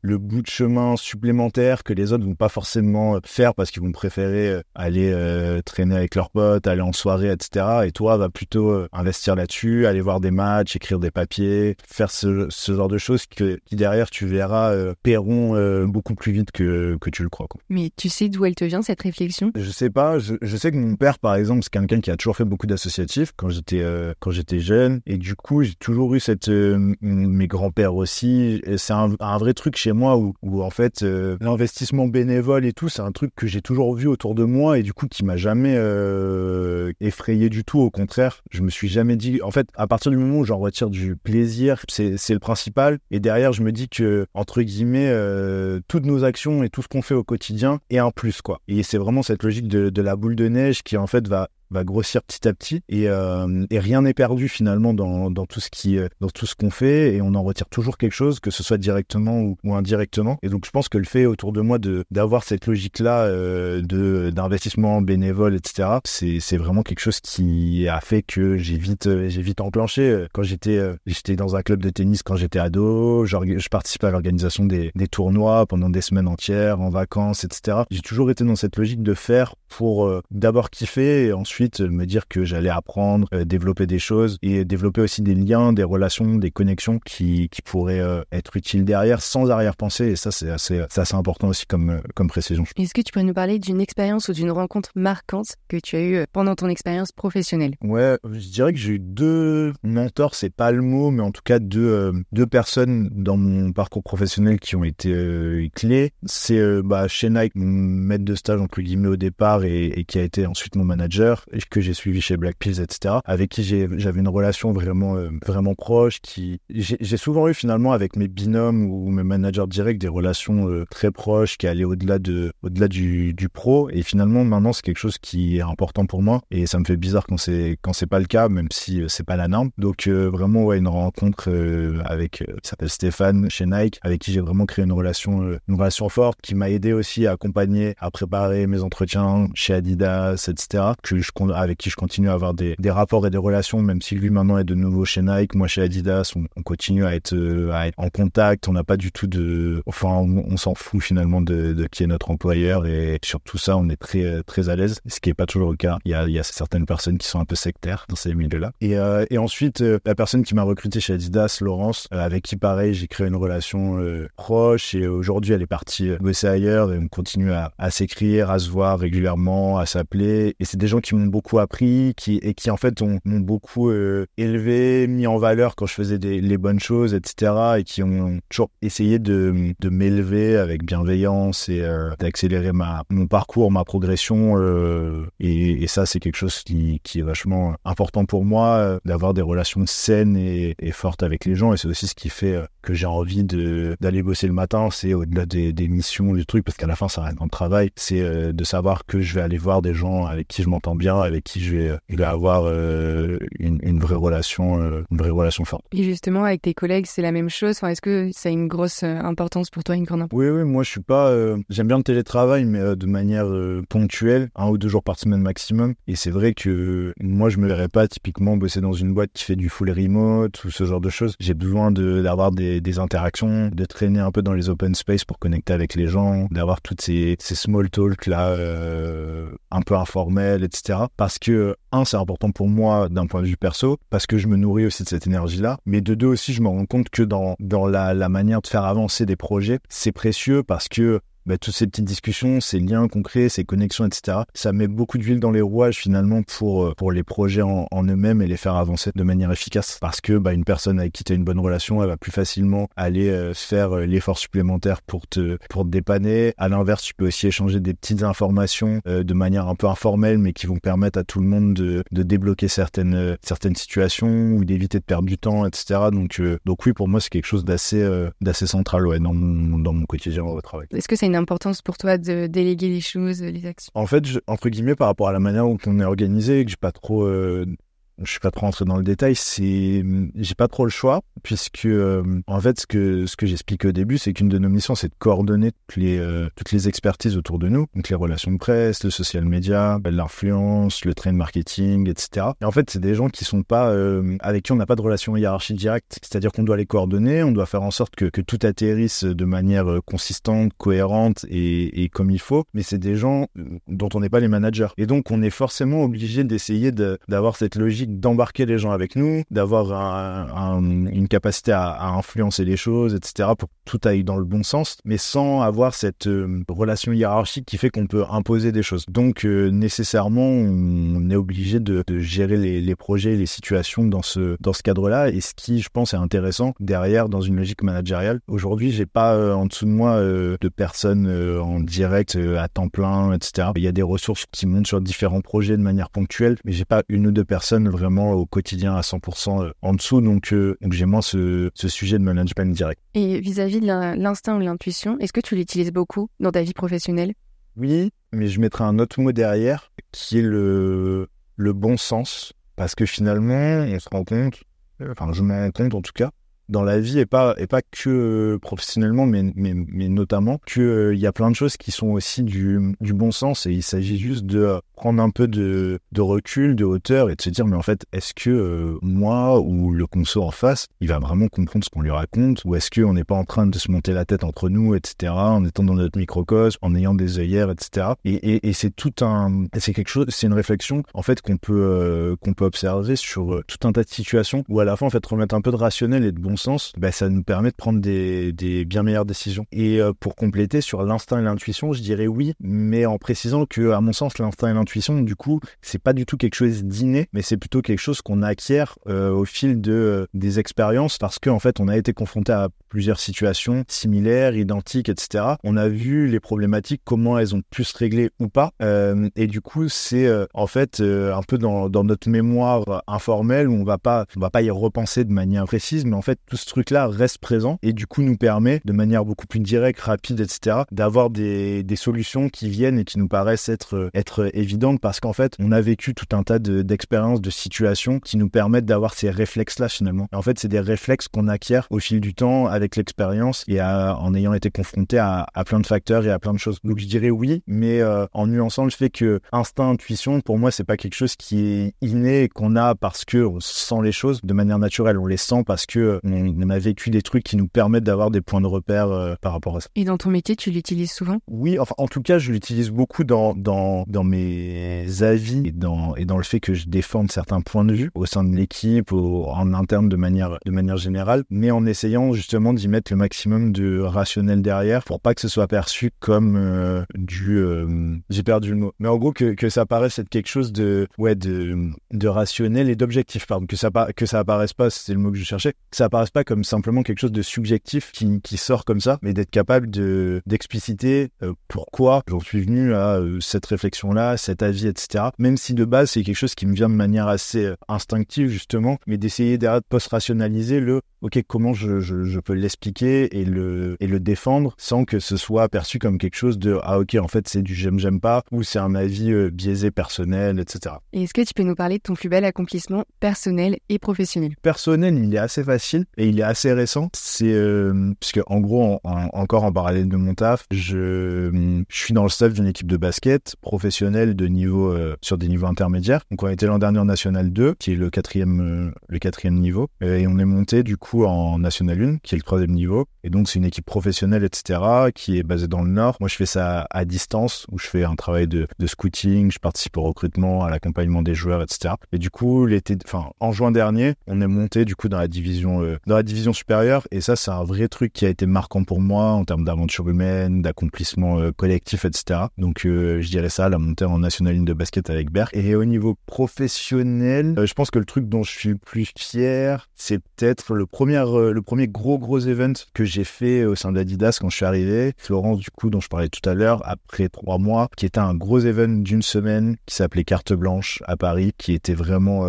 le bout de chemin supplémentaire que les autres vont pas forcément faire parce qu'ils vont préférer euh, aller euh, traîner avec leurs potes, aller en soirée, etc. Et toi, va plutôt euh, investir là-dessus, aller voir des matchs, écrire des papiers, faire ce, ce genre de choses que, qui derrière tu verras euh, paieront euh, beaucoup plus vite que, que tu le crois. Quoi. Mais tu sais d'où elle te vient cette réflexion? Je sais pas. Je, je, sais que mon père, par exemple, c'est quelqu'un qui a toujours fait beaucoup d'associatifs quand j'étais euh, quand j'étais jeune, et du coup j'ai toujours eu cette euh, mes grands-pères aussi. C'est un, un, vrai truc chez moi où, en fait l'investissement bénévole et tout, c'est un truc que j'ai toujours vu autour de moi et du coup qui m'a jamais effrayé du tout. Au contraire, je me suis jamais dit. En fait, à partir du moment où j'en retire du plaisir, c'est le principal. Et derrière, je me dis que entre guillemets, euh, toutes nos actions et tout ce qu'on fait au quotidien est un plus quoi. Et c'est vraiment cette logique de la boule de neige qui en fait va va grossir petit à petit et, euh, et rien n'est perdu finalement dans, dans tout ce qui dans tout ce qu'on fait et on en retire toujours quelque chose que ce soit directement ou, ou, indirectement. Et donc je pense que le fait autour de moi de d'avoir cette logique là euh, de d'investissement bénévole etc c'est c'est vraiment quelque chose qui a fait que j'ai vite j'ai vite enclenché. Quand j'étais j'étais dans un club de tennis quand j'étais ado je participais à l'organisation des, des tournois pendant des semaines entières en vacances etc j'ai toujours été dans cette logique de faire pour euh, d'abord kiffer et ensuite me dire que j'allais apprendre, euh, développer des choses et développer aussi des liens, des relations, des connexions qui, qui pourraient euh, être utiles derrière sans arrière-pensée. Et ça, c'est assez, assez important aussi comme, euh, comme précision. Est-ce que tu pourrais nous parler d'une expérience ou d'une rencontre marquante que tu as eue pendant ton expérience professionnelle? Ouais, je dirais que j'ai eu deux mentors, c'est pas le mot, mais en tout cas deux, deux personnes dans mon parcours professionnel qui ont été clés. C'est bah, chez Nike, mon maître de stage entre guillemets au départ et, et qui a été ensuite mon manager que j'ai suivi chez Black Pills, etc., avec qui j'avais une relation vraiment, euh, vraiment proche, qui, j'ai souvent eu finalement avec mes binômes ou mes managers directs des relations euh, très proches qui allaient au-delà de, au-delà du, pro. Et finalement, maintenant, c'est quelque chose qui est important pour moi. Et ça me fait bizarre quand c'est, pas le cas, même si c'est pas la norme. Donc, vraiment, ouais, une rencontre avec, s'appelle Stéphane chez Nike, avec qui j'ai vraiment créé une relation, une relation forte qui m'a aidé aussi à accompagner, à préparer mes entretiens chez Adidas, etc. Que je, avec qui je continue à avoir des, des, rapports et des relations, même si lui maintenant est de nouveau chez Nike, moi chez Adidas, on, on continue à être, euh, à être, en contact. On n'a pas du tout de, enfin, on, s'en fout finalement de, qui est notre employeur et sur tout ça, on est très très à l'aise, ce qui est pas toujours le cas. Il y a, il y a certaines personnes qui sont un peu sectaires dans ces milieux-là. Et, euh, ensuite, euh, la personne qui m'a recruté chez Adidas, Laurence, avec qui pareil, j'ai créé une relation proche et aujourd'hui, elle est partie bosser ailleurs et on continue à, à s'écrire, à se voir régulièrement, à s'appeler. Et c'est des gens qui m'ont beaucoup appris, qui et qui en fait m'ont beaucoup euh, élevé, mis en valeur quand je faisais des, les bonnes choses, etc. Et qui ont toujours essayé de, de m'élever avec bienveillance et euh, d'accélérer ma mon parcours, ma progression. Euh, et, et, ça, c'est quelque chose qui, qui est vachement important pour moi, d'avoir des relations saines et, et, fortes avec les gens. Et c'est aussi ce qui fait que j'ai envie de d'aller bosser le matin. C'est au-delà des, des missions, du truc, parce qu'à la fin, ça reste un travail. C'est de savoir que je vais aller voir des gens avec qui je m'entends bien, avec qui je vais, je vais avoir euh, une, une, vraie relation, euh, une vraie relation forte. Et justement, avec tes collègues, c'est la même chose? Enfin, Est-ce que ça a une grosse euh, importance pour toi, une grande Oui, oui. Moi, je suis pas. J'aime bien le télétravail, mais de manière ponctuelle, un ou deux jours par semaine maximum. Et c'est vrai que moi, je me verrais pas typiquement bosser dans une boîte qui fait du full remote ou ce genre de choses. J'ai besoin d'avoir des, des interactions, de traîner un peu dans les open space pour connecter avec les gens, d'avoir toutes ces, small talk là euh, un peu informel, etc. Parce que, un, c'est important pour moi d'un point de vue perso, parce que je me nourris aussi de cette énergie-là. Mais de deux aussi, je me rends compte que dans, dans la manière de faire avancer des projets, c'est précieux parce que bah, toutes ces petites discussions, ces liens concrets, ces connexions, etc. Ça met beaucoup d'huile dans les rouages finalement pour euh, pour les projets en, eux-mêmes et les faire avancer de manière efficace. Parce que bah, une personne avec qui tu as une bonne relation, elle va plus facilement aller euh, faire euh, l'effort supplémentaire pour te pour dépanner. À l'inverse, tu peux aussi échanger des petites informations de manière un peu informelle, mais qui vont permettre à tout le monde de, de débloquer certaines certaines situations ou d'éviter de perdre du temps, etc. Donc donc oui, pour moi, c'est quelque chose d'assez central ouais, dans mon dans mon quotidien au travail. Est-ce que c'est une importance pour toi de déléguer les choses, les actions. En fait, entre guillemets, par rapport à la manière dont on est organisé, que j'ai pas trop euh, je suis pas trop rentré dans le détail, c'est j'ai pas trop le choix puisque euh, en fait ce que ce que j'explique au début, c'est qu'une de nos missions c'est de coordonner toutes les euh, toutes les expertises autour de nous, donc les relations de presse, le social media, l'influence, le trade marketing, etc. Et en fait, c'est des gens qui sont pas euh, avec qui on n'a pas de relation hiérarchique directe, c'est-à-dire qu'on doit les coordonner, on doit faire en sorte que, que tout atterrisse de manière consistante, cohérente et, et comme il faut, mais c'est des gens dont on n'est pas les managers. Et donc on est forcément obligé d'essayer d'avoir cette logique d'embarquer les gens avec nous, d'avoir un, une capacité à, influencer les choses, etc., tout aille dans le bon sens, mais sans avoir cette euh, relation hiérarchique qui fait qu'on peut imposer des choses. Donc, euh, nécessairement, on est obligé de, de gérer les, les, projets, les situations dans ce dans ce cadre-là. Et ce qui, je pense, est intéressant derrière dans une logique managériale. Aujourd'hui, j'ai pas euh, en dessous de moi de personnes en direct à temps plein, etc. Il y a des ressources qui montent sur différents projets de manière ponctuelle, mais j'ai pas une ou deux personnes vraiment au quotidien à 100% euh, en dessous. Donc, euh, donc j'ai moins ce, ce, sujet de management direct. Et vis-à-vis de l'instinct ou l'intuition, est-ce que tu l'utilises beaucoup dans ta vie professionnelle? Oui, mais je mettrai un autre mot derrière qui est le, bon sens. Parce que finalement, on se rend compte, enfin je me rends compte en tout cas, dans la vie et pas et pas que euh, professionnellement mais mais notamment que euh, y a plein de choses qui sont aussi du du bon sens et il s'agit juste de prendre un peu de recul, de hauteur et de se dire mais en fait est-ce que euh, moi ou le conso en face il va vraiment comprendre ce qu'on lui raconte ou est-ce qu'on n'est pas en train de se monter la tête entre nous etc en étant dans notre microcosme en ayant des œillères etc et c'est tout un c'est quelque chose c'est une réflexion en fait qu'on peut qu'on peut observer sur tout un tas de situations où à la fin en fait remettre un peu de rationnel et de bon sens, bah, ça nous permet de prendre des, des bien meilleures décisions. Et euh, pour compléter sur l'instinct et l'intuition, je dirais oui, mais en précisant que, à mon sens, l'instinct et l'intuition, du coup, c'est pas du tout quelque chose d'inné, mais c'est plutôt quelque chose qu'on acquiert euh, au fil de euh, des expériences, parce qu'en fait, on a été confronté à plusieurs situations similaires, identiques, etc. On a vu les problématiques, comment elles ont pu se régler ou pas, et du coup, c'est en fait un peu dans, dans notre mémoire informelle où on va pas on va pas y repenser de manière précise, mais en fait tout ce truc-là reste présent et du coup nous permet de manière beaucoup plus directe, rapide, etc. d'avoir des, des solutions qui viennent et qui nous paraissent être être évidentes parce qu'en fait on a vécu tout un tas d'expériences, de, situations qui nous permettent d'avoir ces réflexes-là finalement. en fait c'est des réflexes qu'on acquiert au fil du temps avec l'expérience et en ayant été confronté à, à, plein de facteurs et à plein de choses. Donc je dirais oui, mais euh, en nuançant le fait que instinct, intuition, pour moi c'est pas quelque chose qui est inné qu'on a parce que on sent les choses de manière naturelle. On les sent parce que on, a vécu des trucs qui nous permettent d'avoir des points de repère euh, par rapport à ça. Et dans ton métier, tu l'utilises souvent? Oui, enfin en tout cas, je l'utilise beaucoup dans, dans, dans mes avis et dans, et dans le fait que je défende certains points de vue au sein de l'équipe, en interne de manière, de manière générale, mais en essayant justement d'y mettre le maximum de rationnel derrière pour pas que ce soit perçu comme euh, du... Euh, j'ai perdu le mot. Mais en gros, que, que ça paraisse être quelque chose de, ouais, de, de rationnel et d'objectif, pardon, que ça, que ça apparaisse pas, c'est le mot que je cherchais, que ça apparaisse pas comme simplement quelque chose de subjectif qui, qui sort comme ça, mais d'être capable de d'expliciter euh, pourquoi j'en suis venu à euh, cette réflexion-là, cet avis, etc. Même si de base c'est quelque chose qui me vient de manière assez euh, instinctive justement, mais d'essayer derrière de post-rationaliser le ok comment je, je, je peux l'expliquer et le et le défendre sans que ce soit perçu comme quelque chose de ah ok en fait c'est du j'aime j'aime pas ou c'est un avis biaisé personnel, etc. Et est-ce que tu peux nous parler de ton plus bel accomplissement personnel et professionnel? Personnel, il est assez facile et il est assez récent. C'est euh, puisque en gros, encore en parallèle de mon taf, je, je suis dans le staff d'une équipe de basket professionnelle de niveau euh, sur des niveaux intermédiaires. Donc on été l'an dernier en National 2, qui est le quatrième euh, le quatrième niveau, et on est monté du coup en National 1, qui est le troisième niveau. Et donc c'est une équipe professionnelle, etc., qui est basée dans le Nord. Moi, je fais ça à distance, où je fais un travail de, de scouting, je participe au recrutement, à l'accompagnement des joueurs, etc. Et du coup, l'été, enfin en juin dernier, on est monté du coup dans la division euh, dans la division supérieure et ça c'est un vrai truc qui a été marquant pour moi en termes d'aventure humaine, d'accomplissement collectif, etc. Donc je dirais ça, la montée en National League de basket avec Berk. Et au niveau professionnel, je pense que le truc dont je suis plus fier, c'est peut-être le premier le premier gros gros event que j'ai fait au sein de l'Adidas quand je suis arrivé. Florence du coup dont je parlais tout à l'heure après trois mois, qui était un gros event d'une semaine qui s'appelait Carte Blanche à Paris, qui était vraiment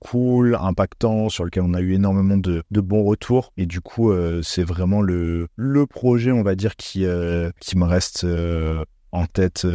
cool, impactant, sur lequel on a eu énormément de, bons retours. Et du coup, euh, c'est vraiment le, le projet, on va dire, qui, euh, qui me reste euh, en tête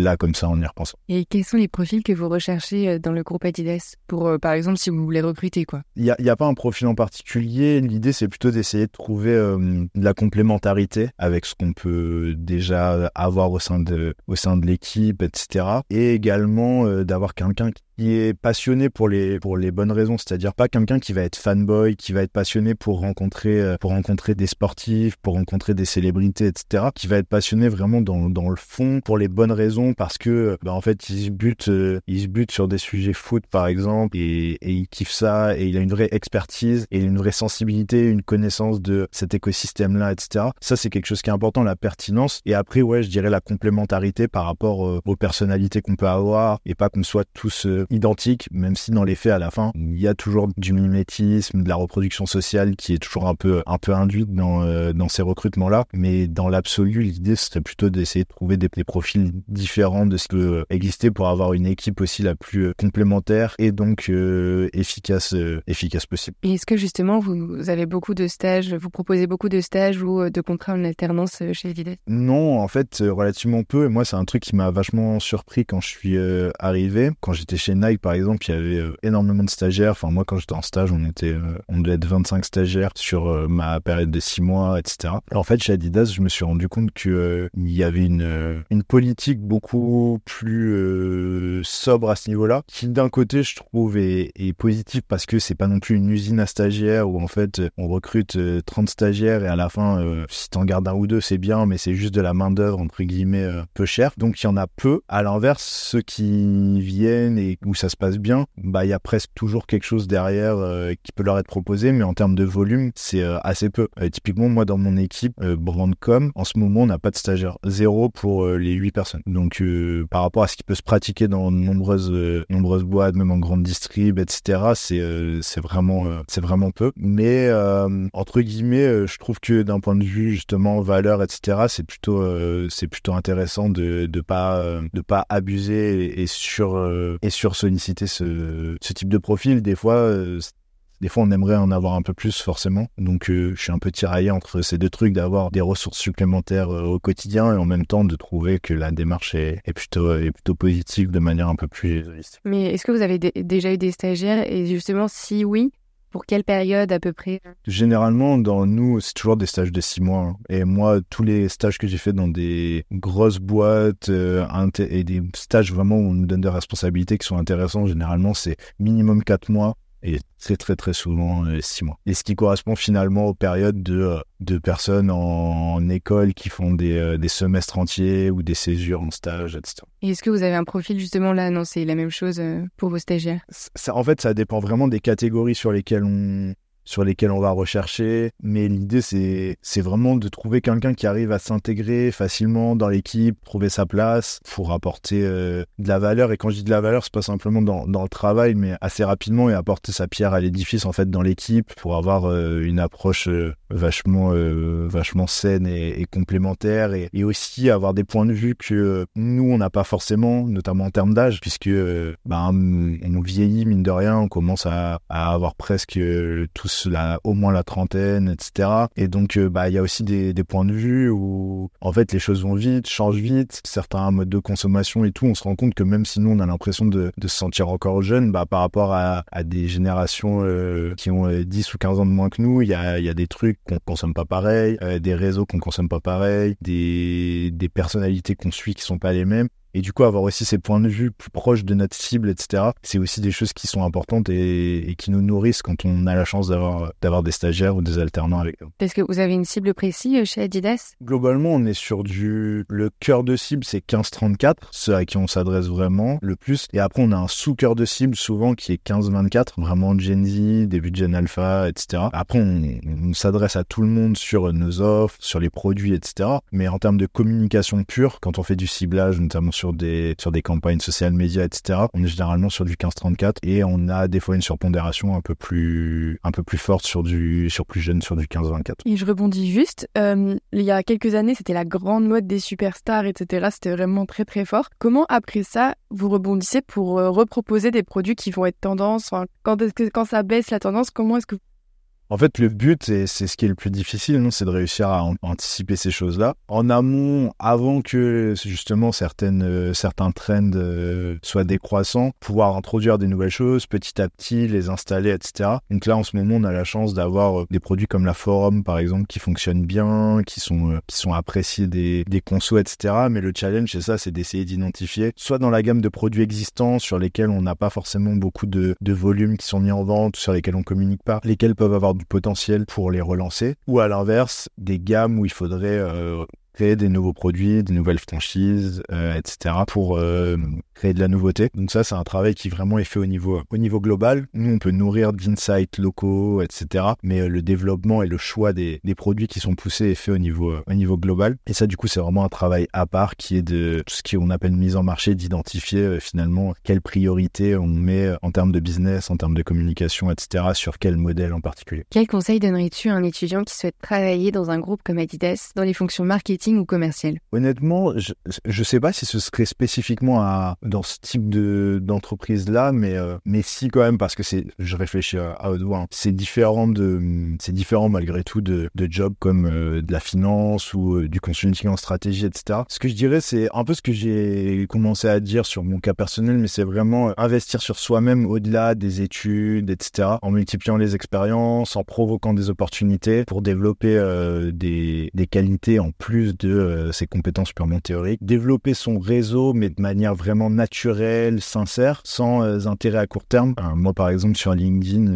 là comme ça en y repensant. Et quels sont les profils que vous recherchez dans le groupe Adidas pour par exemple si vous voulez recruter quoi? Il n'y a, y a, pas un profil en particulier, l'idée c'est plutôt d'essayer de trouver de la complémentarité avec ce qu'on peut déjà avoir au sein de, au sein de l'équipe, etc. Et également d'avoir quelqu'un qui qui est passionné pour les pour les bonnes raisons, c'est-à-dire pas quelqu'un qui va être fanboy, qui va être passionné pour rencontrer euh, pour rencontrer des sportifs, pour rencontrer des célébrités, etc. Qui va être passionné vraiment dans dans le fond pour les bonnes raisons parce que bah en fait il se bute euh, il se bute sur des sujets foot par exemple et, et il kiffe ça et il a une vraie expertise et une vraie sensibilité, une connaissance de cet écosystème là, etc. Ça c'est quelque chose qui est important, la pertinence et après ouais je dirais la complémentarité par rapport euh, aux personnalités qu'on peut avoir et pas qu'on soit tous identique, même si dans les faits, à la fin, il y a toujours du mimétisme, de la reproduction sociale qui est toujours un peu, un peu induite dans, euh, dans ces recrutements-là. Mais dans l'absolu, l'idée serait plutôt d'essayer de trouver des, profils différents de ce qui peut exister pour avoir une équipe aussi la plus euh, complémentaire et donc euh, efficace, efficace possible. Et est-ce que justement, vous avez beaucoup de stages, vous proposez beaucoup de stages ou de contrats en alternance chez Evidet Non, en fait, relativement peu. Et moi, c'est un truc qui m'a vachement surpris quand je suis arrivé. Quand j'étais chez Nike, par exemple, il y avait euh, énormément de stagiaires. Enfin, moi, quand j'étais en stage, on était, euh, on devait être 25 stagiaires sur euh, ma période de 6 mois, etc. en fait, chez Adidas, je me suis rendu compte que il y avait une, une politique beaucoup plus sobre à ce niveau-là, qui d'un côté, je trouve, est, est positive parce que c'est pas non plus une usine à stagiaires où en fait, on recrute 30 stagiaires et à la fin, si t'en gardes un ou deux, c'est bien, mais c'est juste de la main d'œuvre entre guillemets peu chère. Donc il y en a peu. À l'inverse, ceux qui viennent et où ça se passe bien, bah il y a presque toujours quelque chose derrière euh, qui peut leur être proposé, mais en termes de volume, c'est euh, assez peu. typiquement, moi dans mon équipe Brandcom, en ce moment, on n'a pas de stagiaire, zéro pour les huit personnes. Donc par rapport à ce qui peut se pratiquer dans de nombreuses nombreuses boîtes, même en grande distrib, etc., c'est c'est vraiment c'est vraiment peu. Mais entre guillemets, je trouve que d'un point de vue justement valeur, etc., c'est plutôt c'est plutôt intéressant de de pas de pas abuser et, sur et sur solliciter ce, type de profil. Des fois, euh, des fois, on aimerait en avoir un peu plus, forcément. Donc, euh, je suis un peu tiraillé entre ces deux trucs, d'avoir des ressources supplémentaires euh, au quotidien et en même temps de trouver que la démarche est, plutôt, est plutôt positive de manière un peu plus Mais est-ce que vous avez déjà eu des stagiaires? Et justement, si oui, pour quelle période à peu près? Généralement, dans nous, c'est toujours des stages de six mois. Hein. Et moi, tous les stages que j'ai fait dans des grosses boîtes euh, et des stages vraiment où on nous donne des responsabilités qui sont intéressants, généralement, c'est minimum quatre mois et c'est très très souvent euh, six mois. Et ce qui correspond finalement aux périodes de, euh, de personnes en, école qui font des, euh, des, semestres entiers ou des césures en stage, etc. Et est-ce que vous avez un profil justement là Non, c'est la même chose pour vos stagiaires? Ça, En fait, ça dépend vraiment des catégories sur lesquelles on, sur lesquels on va rechercher. Mais l'idée, c'est, c'est vraiment de trouver quelqu'un qui arrive à s'intégrer facilement dans l'équipe, trouver sa place pour apporter euh, de la valeur. Et quand je dis de la valeur, c'est pas simplement dans, dans le travail, mais assez rapidement et apporter sa pierre à l'édifice, en fait, dans l'équipe pour avoir euh, une approche euh, vachement, vachement saine et, complémentaire et, et, aussi avoir des points de vue que nous, on n'a pas forcément, notamment en termes d'âge, puisque bah, on vieillit, mine de rien, on commence à, à avoir presque tout au moins la trentaine, etc. Et donc, euh, bah, il y a aussi des, points de vue où, en fait, les choses vont vite, changent vite, certains modes de consommation et tout. On se rend compte que même si nous, on a l'impression de, se sentir encore jeune, bah, par rapport à, des générations euh, qui ont 10 euh, ou 15 ans de moins que nous, il y a, y a des trucs qu'on consomme pas pareil, des réseaux qu'on consomme pas pareil, des, des personnalités qu'on suit qui sont pas les mêmes et du coup avoir aussi ces points de vue plus proches de notre cible, etc. C'est aussi des choses qui sont importantes et, qui nous nourrissent quand on a la chance d'avoir d'avoir des stagiaires ou des alternants avec nous. Est-ce que vous avez une cible précise chez Adidas? Globalement, on est sur du le cœur de cible, c'est 15-34, ceux à qui on s'adresse vraiment le plus. Et après, on a un sous-cœur de cible souvent qui est 15-24, vraiment Gen Z, début de Gen Alpha, etc. Après, on, on s'adresse à tout le monde sur nos offres, sur les produits, etc. Mais en termes de communication pure, quand on fait du ciblage, notamment sur sur des, sur des campagnes sociales médias, etc. On est généralement sur du 15-34 et on a des fois une surpondération un peu plus, un peu plus forte sur du, sur plus jeune, sur du 15-24. Et je rebondis juste, euh, il y a quelques années, c'était la grande mode des superstars, etc. C'était vraiment très très fort. Comment après ça, vous rebondissez pour euh, reproposer des produits qui vont être tendance? Quand, quand ça baisse la tendance, comment est-ce que en fait, le but, et c'est ce qui est le plus difficile, c'est de réussir à anticiper ces choses-là. En amont, avant que justement certaines, euh, certains trends euh, soient décroissants, pouvoir introduire des nouvelles choses petit à petit, les installer, etc. Donc là, en ce moment, on a la chance d'avoir euh, des produits comme la Forum, par exemple, qui fonctionnent bien, qui sont, qui sont appréciés des, des consos, etc. Mais le challenge, c'est ça, c'est d'essayer d'identifier, soit dans la gamme de produits existants sur lesquels on n'a pas forcément beaucoup de, de volumes qui sont mis en vente, sur lesquels on communique pas, lesquels peuvent avoir potentiel pour les relancer, ou à l'inverse, des gammes où il faudrait euh, créer des nouveaux produits, des nouvelles franchises, euh, etc. pour euh, créer de la nouveauté. Donc ça, c'est un travail qui vraiment est fait au niveau au niveau global. Nous, on peut nourrir d'insights locaux, etc. Mais euh, le développement et le choix des, des produits qui sont poussés est fait au niveau au niveau global. Et ça, du coup, c'est vraiment un travail à part qui est de tout ce qu'on appelle mise en marché, d'identifier finalement quelles priorités on met en termes de business, en termes de communication, etc. Sur quel modèle en particulier. Quel conseil donnerais-tu à un étudiant qui souhaite travailler dans un groupe comme Adidas dans les fonctions marketing ou commercial Honnêtement, je ne sais pas si ce serait spécifiquement à, dans ce type de d'entreprise-là, mais, euh, mais si quand même, parce que c'est, je réfléchis à, à haute hein. c'est différent, de, c'est différent malgré tout de, de jobs comme euh, de la finance ou euh, du consulting en stratégie, etc. Ce que je dirais, c'est un peu ce que j'ai commencé à dire sur mon cas personnel, mais c'est vraiment investir sur soi-même au-delà des études, etc., en multipliant les expériences, en provoquant des opportunités pour développer des, des qualités en plus de ses compétences purement théoriques. Développer son réseau, mais de manière vraiment naturelle, sincère, sans intérêt à court terme. moi, par exemple, sur LinkedIn,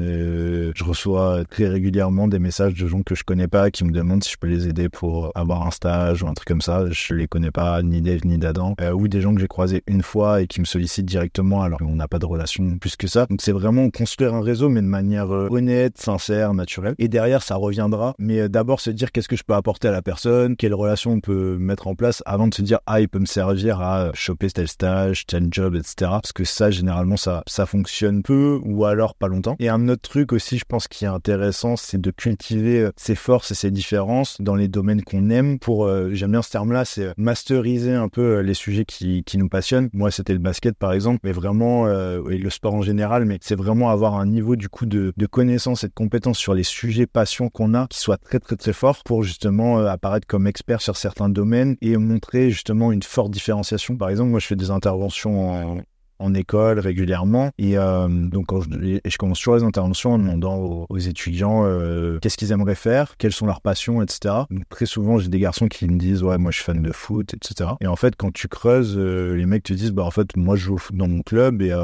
je reçois très régulièrement des messages de gens que je connais pas qui me demandent si je peux les aider pour avoir un stage ou un truc comme ça. Je les connais pas, ni Dave ni d'Adam. ou des gens que j'ai croisés une fois et qui me sollicitent directement alors qu'on n'a pas de relation plus que ça. Donc c'est vraiment construire un réseau, mais de manière honnête, sincère, naturelle. Et derrière, ça reviendra. Mais d'abord, se dire qu'est-ce que je peux apporter à la personne, quelle relation on peut mettre en place avant de se dire ah il peut me servir à choper tel stage, tel job, etc. Parce que ça généralement ça ça fonctionne peu ou alors pas longtemps. Et un autre truc aussi je pense qui est intéressant c'est de cultiver euh, ses forces et ses différences dans les domaines qu'on aime. Pour euh, j'aime bien ce terme là c'est masteriser un peu euh, les sujets qui qui nous passionnent. Moi c'était le basket par exemple mais vraiment et le sport en général mais c'est vraiment avoir un niveau du coup de de connaissance et de compétences sur les sujets passion qu'on a qui soit très très très fort pour justement euh, apparaître comme expert sur certains domaines et montrer justement une forte différenciation. Par exemple, moi je fais des interventions en, en école régulièrement. Et euh, donc, quand je, je commence toujours les interventions en demandant aux, étudiants euh, qu'est-ce qu'ils aimeraient faire, quelles sont leurs passions, etc. Donc, très souvent, j'ai des garçons qui me disent ouais, moi, je suis fan de foot, etc. Et en fait, quand tu creuses, euh, les mecs te disent bah en fait, moi, je joue au foot dans mon club et,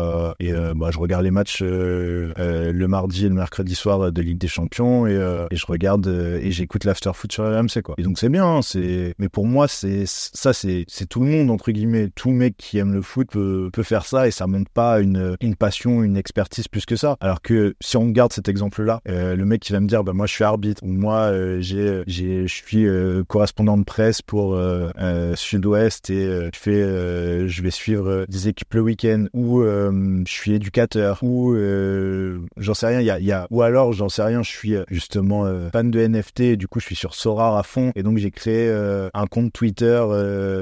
et bah, je regarde les matchs le mardi et le mercredi soir de Ligue des Champions et, et je regarde et j'écoute l'after foot sur RMC quoi. Et donc c'est bien, hein, c'est mais pour moi c'est ça c'est tout le monde entre guillemets, tout mec qui aime le foot peut peut faire ça et ça montre pas une, une passion, une expertise plus que ça. Alors que si on garde cet exemple-là, euh, le mec qui va me dire, bah, moi je suis arbitre, ou moi euh, j'ai, j'ai, je suis euh, correspondant de presse pour Sud-Ouest et je fais, je vais suivre des équipes le week-end, ou je suis éducateur, ou j'en sais rien, il y a, ou alors j'en sais rien, je suis justement fan de NFT, et du coup je suis sur Sorar à fond, et donc j'ai créé un compte Twitter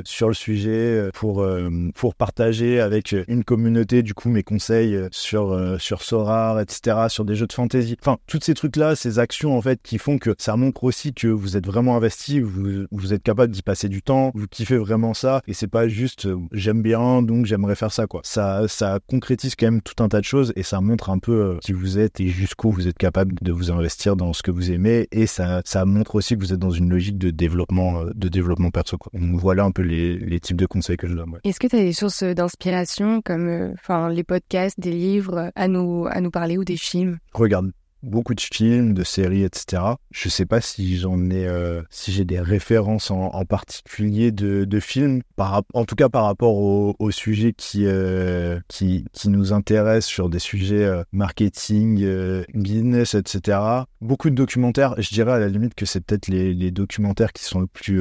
sur le sujet pour pour partager avec une communauté du coup mes conseils euh, sur euh, sur Sorar, etc., sur des jeux de fantasy. Enfin, toutes ces trucs là, ces actions en fait qui font que ça montre aussi que vous êtes vraiment investi, vous vous êtes capable d'y passer du temps, vous kiffez vraiment ça et c'est pas juste euh, j'aime bien donc j'aimerais faire ça quoi. Ça ça concrétise quand même tout un tas de choses et ça montre un peu qui vous êtes et jusqu'où vous êtes capable de vous investir dans ce que vous aimez et ça ça montre aussi que vous êtes dans une logique de développement de développement perso quoi. Donc voilà un peu les, les types de conseils que je donne. Est-ce que tu as des sources d'inspiration comme euh, enfin les podcasts, des livres à nous à nous parler ou des films Regarde beaucoup de films, de séries, etc. Je sais pas si j'en ai, euh, si j'ai des références en, particulier de, films, en tout cas par rapport aux au sujets qui, euh, qui, nous intéressent sur des sujets euh, marketing, business, etc. Beaucoup de documentaires. Je dirais à la limite que c'est peut-être les, les, documentaires qui sont le plus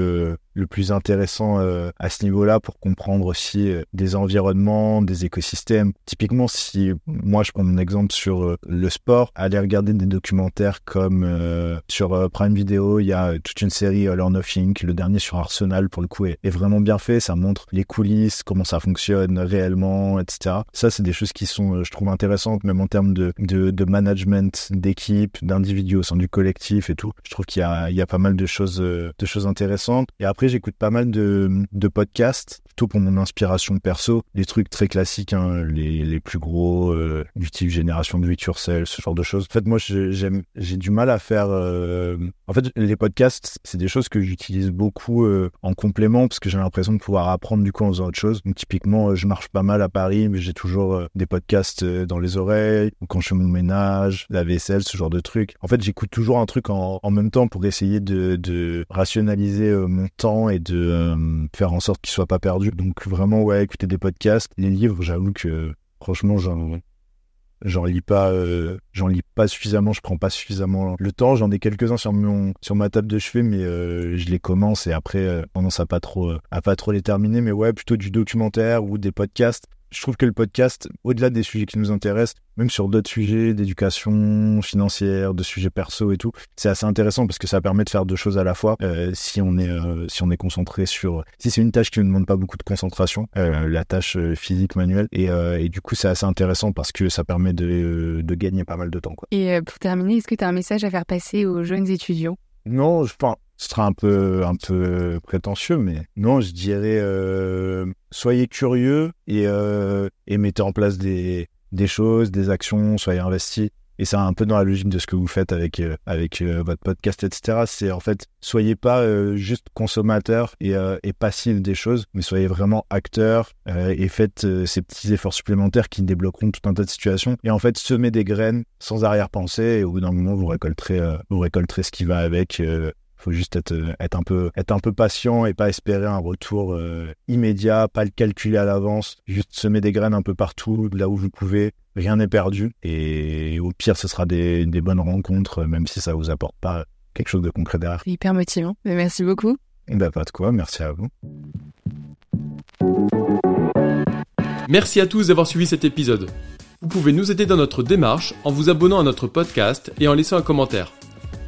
le plus intéressant à ce niveau-là pour comprendre aussi des environnements, des écosystèmes. Typiquement, si moi je prends mon exemple sur le sport, aller regarder des documentaires comme euh, sur euh, Prime Video, il y a toute une série All or Nothing, le dernier sur Arsenal pour le coup est, vraiment bien fait, ça montre les coulisses, comment ça fonctionne réellement, etc. Ça c'est des choses qui sont, euh, je trouve intéressantes, même en termes de, de, management d'équipe, d'individus au sein du collectif et tout. Je trouve qu'il y y a pas mal de choses, de choses intéressantes. Et après j'écoute pas mal de, podcasts, pour mon inspiration perso, des trucs très classiques, hein, les, les plus gros, du type génération de 8 yourself, ce genre de choses. En fait, moi, j'aime, j'ai du mal à faire. Euh, en fait, les podcasts, c'est des choses que j'utilise beaucoup euh, en complément parce que j'ai l'impression de pouvoir apprendre du coup en faisant autre chose. Donc, typiquement, euh, je marche pas mal à Paris, mais j'ai toujours des podcasts dans les oreilles ou quand je fais mon ménage, la vaisselle, ce genre de trucs. En fait, j'écoute toujours un truc en, en même temps pour essayer de, de rationaliser mon temps et de faire en sorte qu'il soit pas perdu. Donc, vraiment, ouais, écouter des podcasts, les livres, j'avoue que franchement, j'en lis pas euh, j'en lis pas suffisamment je prends pas suffisamment le temps. J'en ai quelques uns sur mon sur ma table de chevet mais euh, je les commence et après euh, tendance à pas trop à pas trop les terminer. Mais ouais plutôt du documentaire ou des podcasts je trouve que le podcast, au-delà des sujets qui nous intéressent, même sur d'autres sujets d'éducation financière, de sujets perso et tout, c'est assez intéressant parce que ça permet de faire deux choses à la fois. Euh, si on est euh, si on est concentré sur, si c'est une tâche qui ne demande pas beaucoup de concentration, euh, la tâche physique manuelle, et, et du coup c'est assez intéressant parce que ça permet de, de gagner pas mal de temps. Quoi. Et pour terminer, est-ce que tu as un message à faire passer aux jeunes étudiants? Non, je pense ce sera un peu un peu prétentieux, mais non, je dirais euh, soyez curieux et, euh, et mettez en place des, des choses, des actions, soyez investis. et c'est un peu dans la logique de ce que vous faites avec avec votre podcast, etc. C'est en fait, soyez pas juste consommateur et, et passif des choses, mais soyez vraiment acteur et faites ces petits efforts supplémentaires qui débloqueront tout un tas de situations. Et en fait, semez des graines sans arrière-pensée, et au bout d'un moment, vous récolterez vous récolterez ce qui va avec faut juste être, euh, être, un peu, être un peu patient et pas espérer un retour euh, immédiat, pas le calculer à l'avance, juste semer des graines un peu partout, là où vous pouvez. Rien n'est perdu. Et au pire, ce sera des, des bonnes rencontres, même si ça vous apporte pas quelque chose de concret derrière. C'est hyper motivant. Mais merci beaucoup. Bah, pas de quoi. Merci à vous. Merci à tous d'avoir suivi cet épisode. Vous pouvez nous aider dans notre démarche en vous abonnant à notre podcast et en laissant un commentaire.